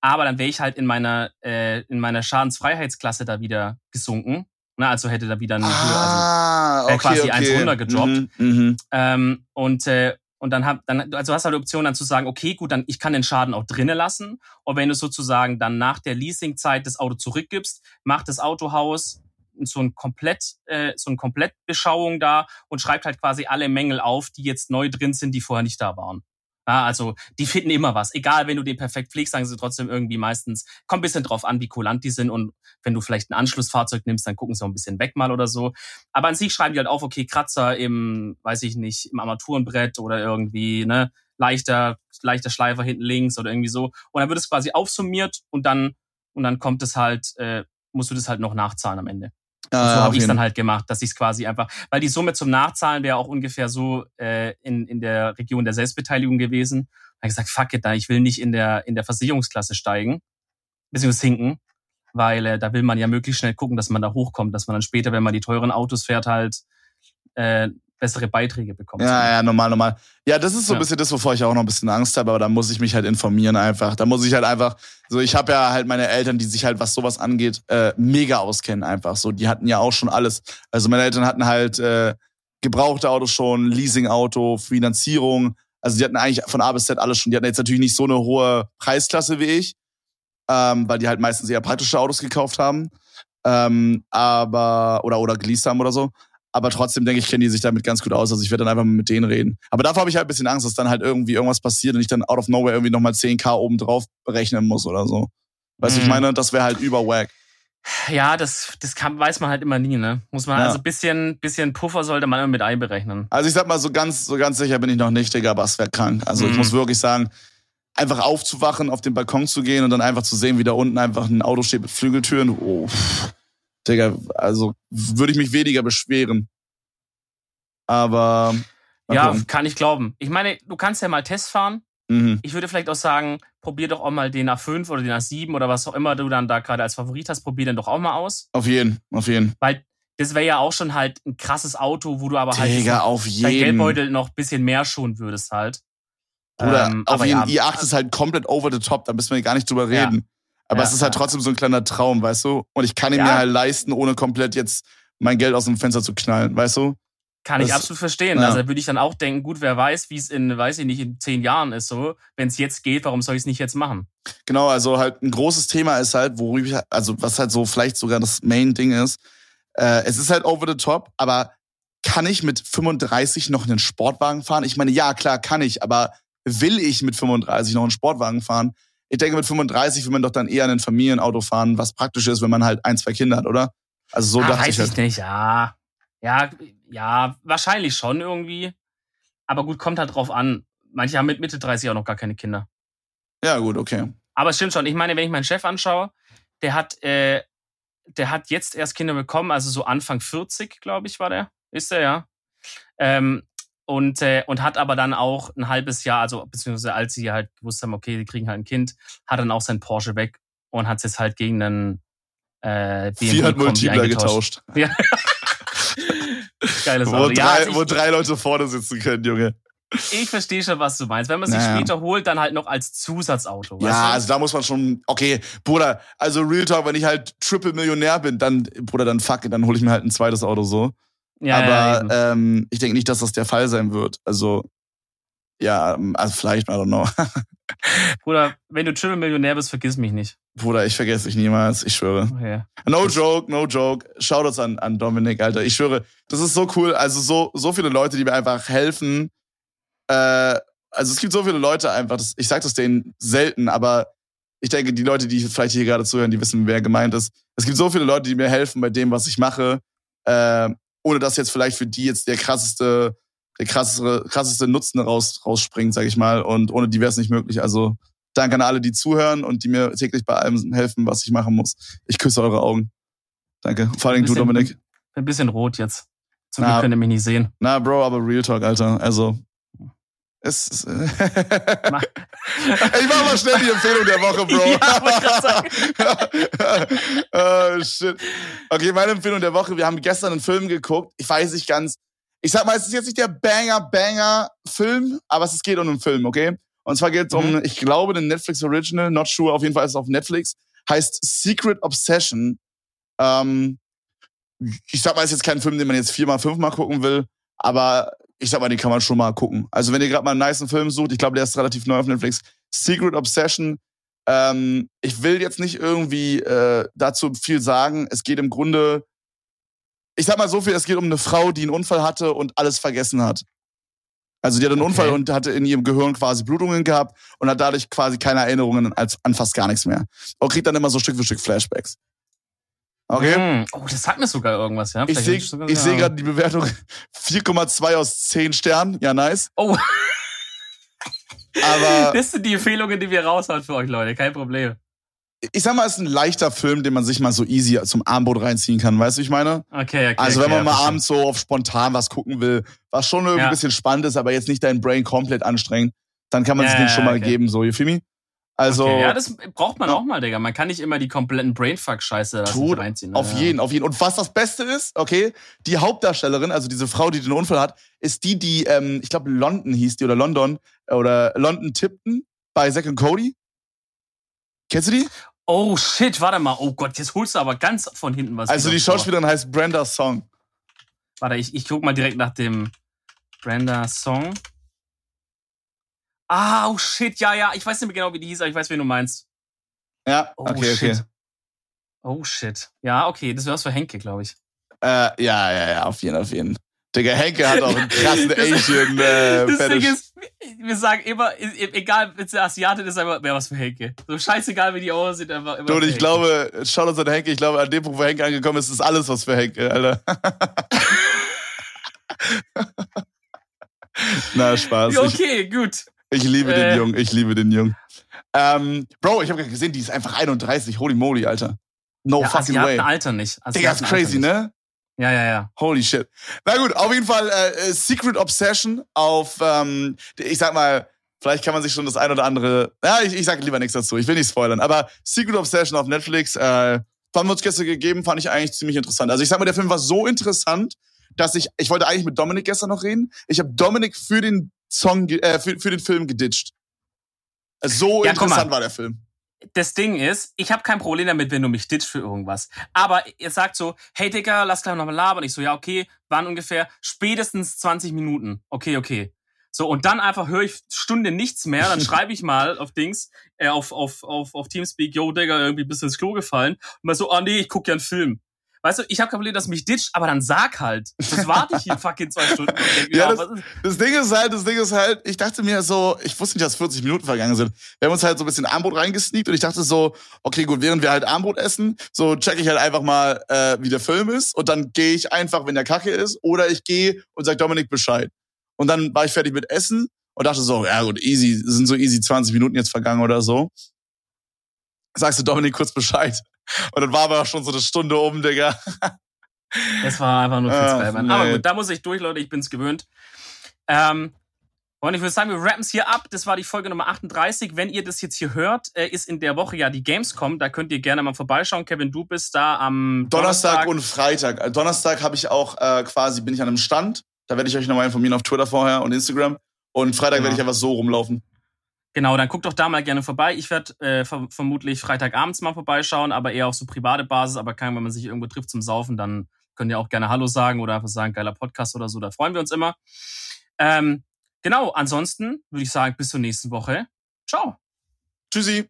Aber dann wäre ich halt in meiner, äh, in meiner Schadensfreiheitsklasse da wieder gesunken. Na, also hätte da wieder eine ah, Höhe, also okay, quasi okay. eins runter gedroppt. Mhm, mhm. Ähm, und äh, und dann hab, dann, also hast halt die Option dann zu sagen, okay, gut, dann ich kann den Schaden auch drinnen lassen. Und wenn du sozusagen dann nach der Leasingzeit das Auto zurückgibst, macht das Autohaus so ein komplett, äh, so eine Komplettbeschauung da und schreibt halt quasi alle Mängel auf, die jetzt neu drin sind, die vorher nicht da waren. Ja, also die finden immer was. Egal, wenn du den perfekt pflegst, sagen sie trotzdem irgendwie meistens, kommt ein bisschen drauf an, wie kulant die sind. Und wenn du vielleicht ein Anschlussfahrzeug nimmst, dann gucken sie auch ein bisschen weg mal oder so. Aber an sich schreiben die halt auf, okay, Kratzer im, weiß ich nicht, im Armaturenbrett oder irgendwie, ne, leichter, leichter Schleifer hinten links oder irgendwie so. Und dann wird es quasi aufsummiert und dann, und dann kommt es halt, äh, musst du das halt noch nachzahlen am Ende. Und so Ah, habe ich jeden- dann halt gemacht, dass ich es quasi einfach, weil die Summe zum Nachzahlen wäre auch ungefähr so äh, in, in der Region der Selbstbeteiligung gewesen. Da habe ich gesagt, fuck it, da ich will nicht in der in der Versicherungsklasse steigen, beziehungsweise hinken, weil äh, da will man ja möglichst schnell gucken, dass man da hochkommt, dass man dann später, wenn man die teuren Autos fährt, halt äh, bessere Beiträge bekommt. Ja, ja, normal, normal. Ja, das ist so ein Ja. bisschen das, wovor ich auch noch ein bisschen Angst habe, aber da muss ich mich halt informieren einfach. Da muss ich halt einfach, so ich habe ja halt meine Eltern, die sich halt, was sowas angeht, äh, mega auskennen einfach. So, die hatten ja auch schon alles. Also meine Eltern hatten halt äh, gebrauchte Autos schon, Leasingauto, Finanzierung. Also die hatten eigentlich von A bis Z alles schon. Die hatten jetzt natürlich nicht so eine hohe Preisklasse wie ich, ähm, weil die halt meistens eher praktische Autos gekauft haben. Ähm, aber, oder, oder geleast haben oder so. Aber trotzdem denke ich, kennen die sich damit ganz gut aus. Also ich werde dann einfach mal mit denen reden. Aber davor habe ich halt ein bisschen Angst, dass dann halt irgendwie irgendwas passiert und ich dann out of nowhere irgendwie nochmal 10k oben drauf berechnen muss oder so. Weißt du, ich Mhm. meine, das wäre halt über wack. Ja, das, das kann, weiß man halt immer nie, ne? Muss man, Ja. also bisschen, bisschen Puffer sollte man immer mit einberechnen. Also ich sag mal, so ganz, so ganz sicher bin ich noch nicht, Digga, aber es wäre krank. Also ich Mhm. muss wirklich sagen, einfach aufzuwachen, auf den Balkon zu gehen und dann einfach zu sehen, wie da unten einfach ein Auto steht mit Flügeltüren. Oh, pff. Digga, also würde ich mich weniger beschweren. Aber mal Ja, kann ich glauben. Ich meine, du kannst ja mal Test fahren. Mhm. Ich würde vielleicht auch sagen, probier doch auch mal den A5 oder den A7 oder was auch immer du dann da gerade als Favorit hast, probier den doch auch mal aus. Auf jeden, auf jeden. Weil das wäre ja auch schon halt ein krasses Auto, wo du aber halt Digga, auf dein jeden. Geldbeutel noch ein bisschen mehr schonen würdest halt. Bruder, Ähm, auf jeden ja, i8 ist halt komplett over the top, da müssen wir gar nicht drüber Ja. Aber Ja, es ist halt trotzdem so ein kleiner Traum, weißt du? Und ich kann ihn Ja. mir halt leisten, ohne komplett jetzt mein Geld aus dem Fenster zu knallen, weißt du? Kann ich das- absolut verstehen. ja. Also da würde ich dann auch denken, gut, wer weiß, wie es in, weiß ich nicht, in zehn Jahren ist so. Wenn es jetzt geht, warum soll ich es nicht jetzt machen? Genau, also halt ein großes Thema ist halt, worüber ich, also was halt so vielleicht sogar das Main-Ding ist, äh, es ist halt over the top, aber kann ich mit 35 noch einen Sportwagen fahren? Ich meine, ja, klar, kann ich, aber will ich mit 35 noch einen Sportwagen fahren? Ich denke, mit 35 will man doch dann eher ein Familienauto fahren, was praktisch ist, wenn man halt ein, zwei Kinder hat, oder? Also so ah, dachte weiß ich ich, halt. nicht, ja. Ja, ja, wahrscheinlich schon irgendwie. Aber gut, kommt halt drauf an. Manche haben mit Mitte 30 auch noch gar keine Kinder. Ja, gut, okay. Aber es stimmt schon. Ich meine, wenn ich meinen Chef anschaue, der hat, äh, der hat jetzt erst Kinder bekommen, also so Anfang 40, glaube ich, war der. Ist er, ja. Ähm, und, äh, und hat aber dann auch ein halbes Jahr, also beziehungsweise als sie halt gewusst haben, okay, die kriegen halt ein Kind, hat dann auch sein Porsche weg und hat es jetzt halt gegen einen äh, BMW Fiat Kombi Multipler getauscht. Geiles Wo, Auto. Ja, drei, also wo ich, drei Leute vorne sitzen können, Junge. ich verstehe schon, was du meinst. Wenn man sich Naja. später holt, dann halt noch als Zusatzauto. Ja, weißt du? also da muss man schon, okay, Bruder, also Real Talk, wenn ich halt Triple Millionär bin, dann, Bruder, dann fuck, dann hole ich mir halt ein zweites Auto so. Ja, ja. Aber ähm, ich denke nicht, dass das der Fall sein wird. Also, ja, ähm, also vielleicht, I don't know. Bruder, wenn du Triple Millionär bist, vergiss mich nicht. Bruder, ich vergesse dich niemals, ich schwöre. Okay. No joke, no joke. Shoutouts an, an Dominik, Alter. Ich schwöre, das ist so cool. Also so, so viele Leute, die mir einfach helfen. Äh, also es gibt so viele Leute einfach, das, ich sag das denen selten, aber ich denke, die Leute, die vielleicht hier gerade zuhören, die wissen, wer gemeint ist. Es gibt so viele Leute, die mir helfen bei dem, was ich mache, äh, ohne dass jetzt vielleicht für die jetzt der krasseste, der krasseste, krasseste Nutzen raus, rausspringt, sag ich mal. Und ohne die wäre es nicht möglich. Also danke an alle, die zuhören und die mir täglich bei allem helfen, was ich machen muss. Ich küsse eure Augen. Danke. Vor allem du, Dominik. Bin ein bisschen rot jetzt. Zum Na. Glück könnt ihr mich nicht sehen. Na, Bro, aber Real Talk, Alter. Also. Es Mach- ich mach mal schnell die Empfehlung der Woche, Bro. oh, shit. Okay, meine Empfehlung der Woche. Wir haben gestern einen Film geguckt. Ich weiß nicht ganz. Ich sag mal, es ist jetzt nicht der Banger-Banger-Film, aber es geht um einen Film, okay? Und zwar geht es um, Mhm. ich glaube, einen Netflix Original, not sure, auf jeden Fall ist es auf Netflix. Heißt Secret Obsession. Ähm, ich sag mal, es ist jetzt kein Film, den man jetzt viermal, fünfmal gucken will, aber ich sag mal, den kann man schon mal gucken. Also wenn ihr gerade mal einen niceen Film sucht, ich glaube, der ist relativ neu auf Netflix. Secret Obsession. Ähm, ich will jetzt nicht irgendwie äh, dazu viel sagen. Es geht im Grunde, ich sag mal so viel, es geht um eine Frau, die einen Unfall hatte und alles vergessen hat. Also die hat einen Okay. Unfall und hatte in ihrem Gehirn quasi Blutungen gehabt und hat dadurch quasi keine Erinnerungen als, an fast gar nichts mehr. Und kriegt dann immer so Stück für Stück Flashbacks. Okay? Hm. Oh, das sagt mir sogar irgendwas, ja? Ich Vielleicht sehe hab sogar- ich seh gerade die Bewertung 4,2 aus 10 Sternen. Ja, nice. Oh, Aber das sind die Empfehlungen, die wir raushauen für euch, Leute. Kein Problem. ich sag mal, es ist ein leichter Film, den man sich mal so easy zum Abendbrot reinziehen kann. Weißt du, wie ich meine? Okay, okay. Also wenn okay, man mal abends so auf spontan was gucken will, was schon irgendwie Ja. ein bisschen spannend ist, aber jetzt nicht dein Brain komplett anstrengt, dann kann man Ja, sich den schon mal okay. geben, so, you feel me? Also, Okay, ja, das braucht man auch mal, Digga. Man kann nicht immer die kompletten Brainfuck-Scheiße reinziehen. auf ja. jeden, auf jeden. Und was das Beste ist, okay, die Hauptdarstellerin, also diese Frau, die den Unfall hat, ist die, die, ähm, ich glaube, London hieß die oder London, oder London Tipton bei Zack and Cody. Kennst du die? Oh shit, warte mal. Oh Gott, jetzt holst du aber ganz von hinten was. Also die vor. Schauspielerin heißt Brenda Song. Warte, ich, ich guck mal direkt nach dem Brenda Song. Ah, oh shit, ja, ja. Ich weiß nicht mehr genau, wie die hieß, aber ich weiß, wen du meinst. Ja, Oh, okay, okay. shit. Oh shit. Ja, okay, das wäre was für Henke, glaube ich. Äh, ja, ja, ja, auf jeden, auf jeden. Digga, Henke hat auch einen krassen Asian äh, das Ding ist, wir sagen immer, egal, wenn es eine Asiatin ist, einfach, wäre was für Henke. So scheißegal, wie die aussieht, einfach immer. Du, und für ich glaube, schaut uns an Henke, ich glaube, an dem Punkt, wo Henke angekommen ist, ist alles was für Henke, Alter. Na, Spaß. Okay, gut. Ich liebe Äh. den Jungen, ich liebe den Jungen. Ähm, Bro, ich habe gerade gesehen, die ist einfach 31. Holy moly, Alter. No ja, fucking Asiaten way. Alter nicht. Digga, ist Asiaten crazy, ne? Ja, ja, ja. Holy shit. Na gut, auf jeden Fall äh, äh, Secret Obsession auf, ähm, ich sag mal, vielleicht kann man sich schon das ein oder andere, ja, ich, ich sag lieber nichts dazu, ich will nicht spoilern, aber Secret Obsession auf Netflix, äh, haben wir uns gestern gegeben, fand ich eigentlich ziemlich interessant. Also ich sag mal, der Film war so interessant, dass ich, ich wollte eigentlich mit Dominik gestern noch reden, ich habe Dominik für den Song, äh, für, für den Film geditcht. So Ja, interessant war der Film. das Ding ist, ich habe kein Problem damit, wenn du mich ditcht für irgendwas. Aber ihr sagt so, hey Digga, lass gleich nochmal labern. Ich so, ja, okay, waren ungefähr spätestens 20 Minuten. Okay, okay. So, und dann einfach höre ich Stunde nichts mehr, dann schreibe ich mal auf Dings, äh, auf, auf, auf, auf Teamspeak, yo, Digga, irgendwie bist du ins Klo gefallen. Und mal so, oh nee, ich guck ja einen Film. Weißt du, ich habe kein Problem, dass mich ditcht, aber dann sag halt. Das warte ich hier fucking zwei Stunden. Und denk, Ja, das- Das Ding ist halt, das Ding ist halt, ich dachte mir so, ich wusste nicht, dass 40 Minuten vergangen sind. Wir haben uns halt so ein bisschen Armbrot reingesneakt und ich dachte so, okay, gut, während wir halt Armbrot essen, so check ich halt einfach mal, äh, wie der Film ist und dann gehe ich einfach, wenn der Kacke ist, oder ich gehe und sag Dominik Bescheid. Und dann war ich fertig mit Essen und dachte so, ja gut, easy, sind so easy 20 Minuten jetzt vergangen oder so. Sagst du Dominik kurz Bescheid. Und dann war aber auch schon so eine Stunde um, Digga. Das war einfach nur Fitzballmann. Aber nee. gut, da muss ich durch, Leute, ich bin's gewöhnt. Ähm, Und ich würde sagen, wir rappen es hier ab. Das war die Folge Nummer 38. Wenn ihr das jetzt hier hört, äh, ist in der Woche ja die Gamescom. Da könnt ihr gerne mal vorbeischauen. Kevin, du bist da am Donnerstag, Donnerstag und Freitag. Äh, Donnerstag habe ich auch äh, quasi, bin ich an einem Stand. Da werde ich euch nochmal informieren auf Twitter vorher und Instagram. Und Freitag ja. werde ich einfach so rumlaufen. Genau, dann guckt doch da mal gerne vorbei. Ich werde äh, vermutlich Freitagabends mal vorbeischauen, aber eher auf so private Basis. Aber kann, wenn man sich irgendwo trifft zum Saufen, dann könnt ihr auch gerne Hallo sagen oder einfach sagen, geiler Podcast oder so. Da freuen wir uns immer. Ähm, genau, ansonsten würde ich sagen, bis zur nächsten Woche. Ciao. Tschüssi.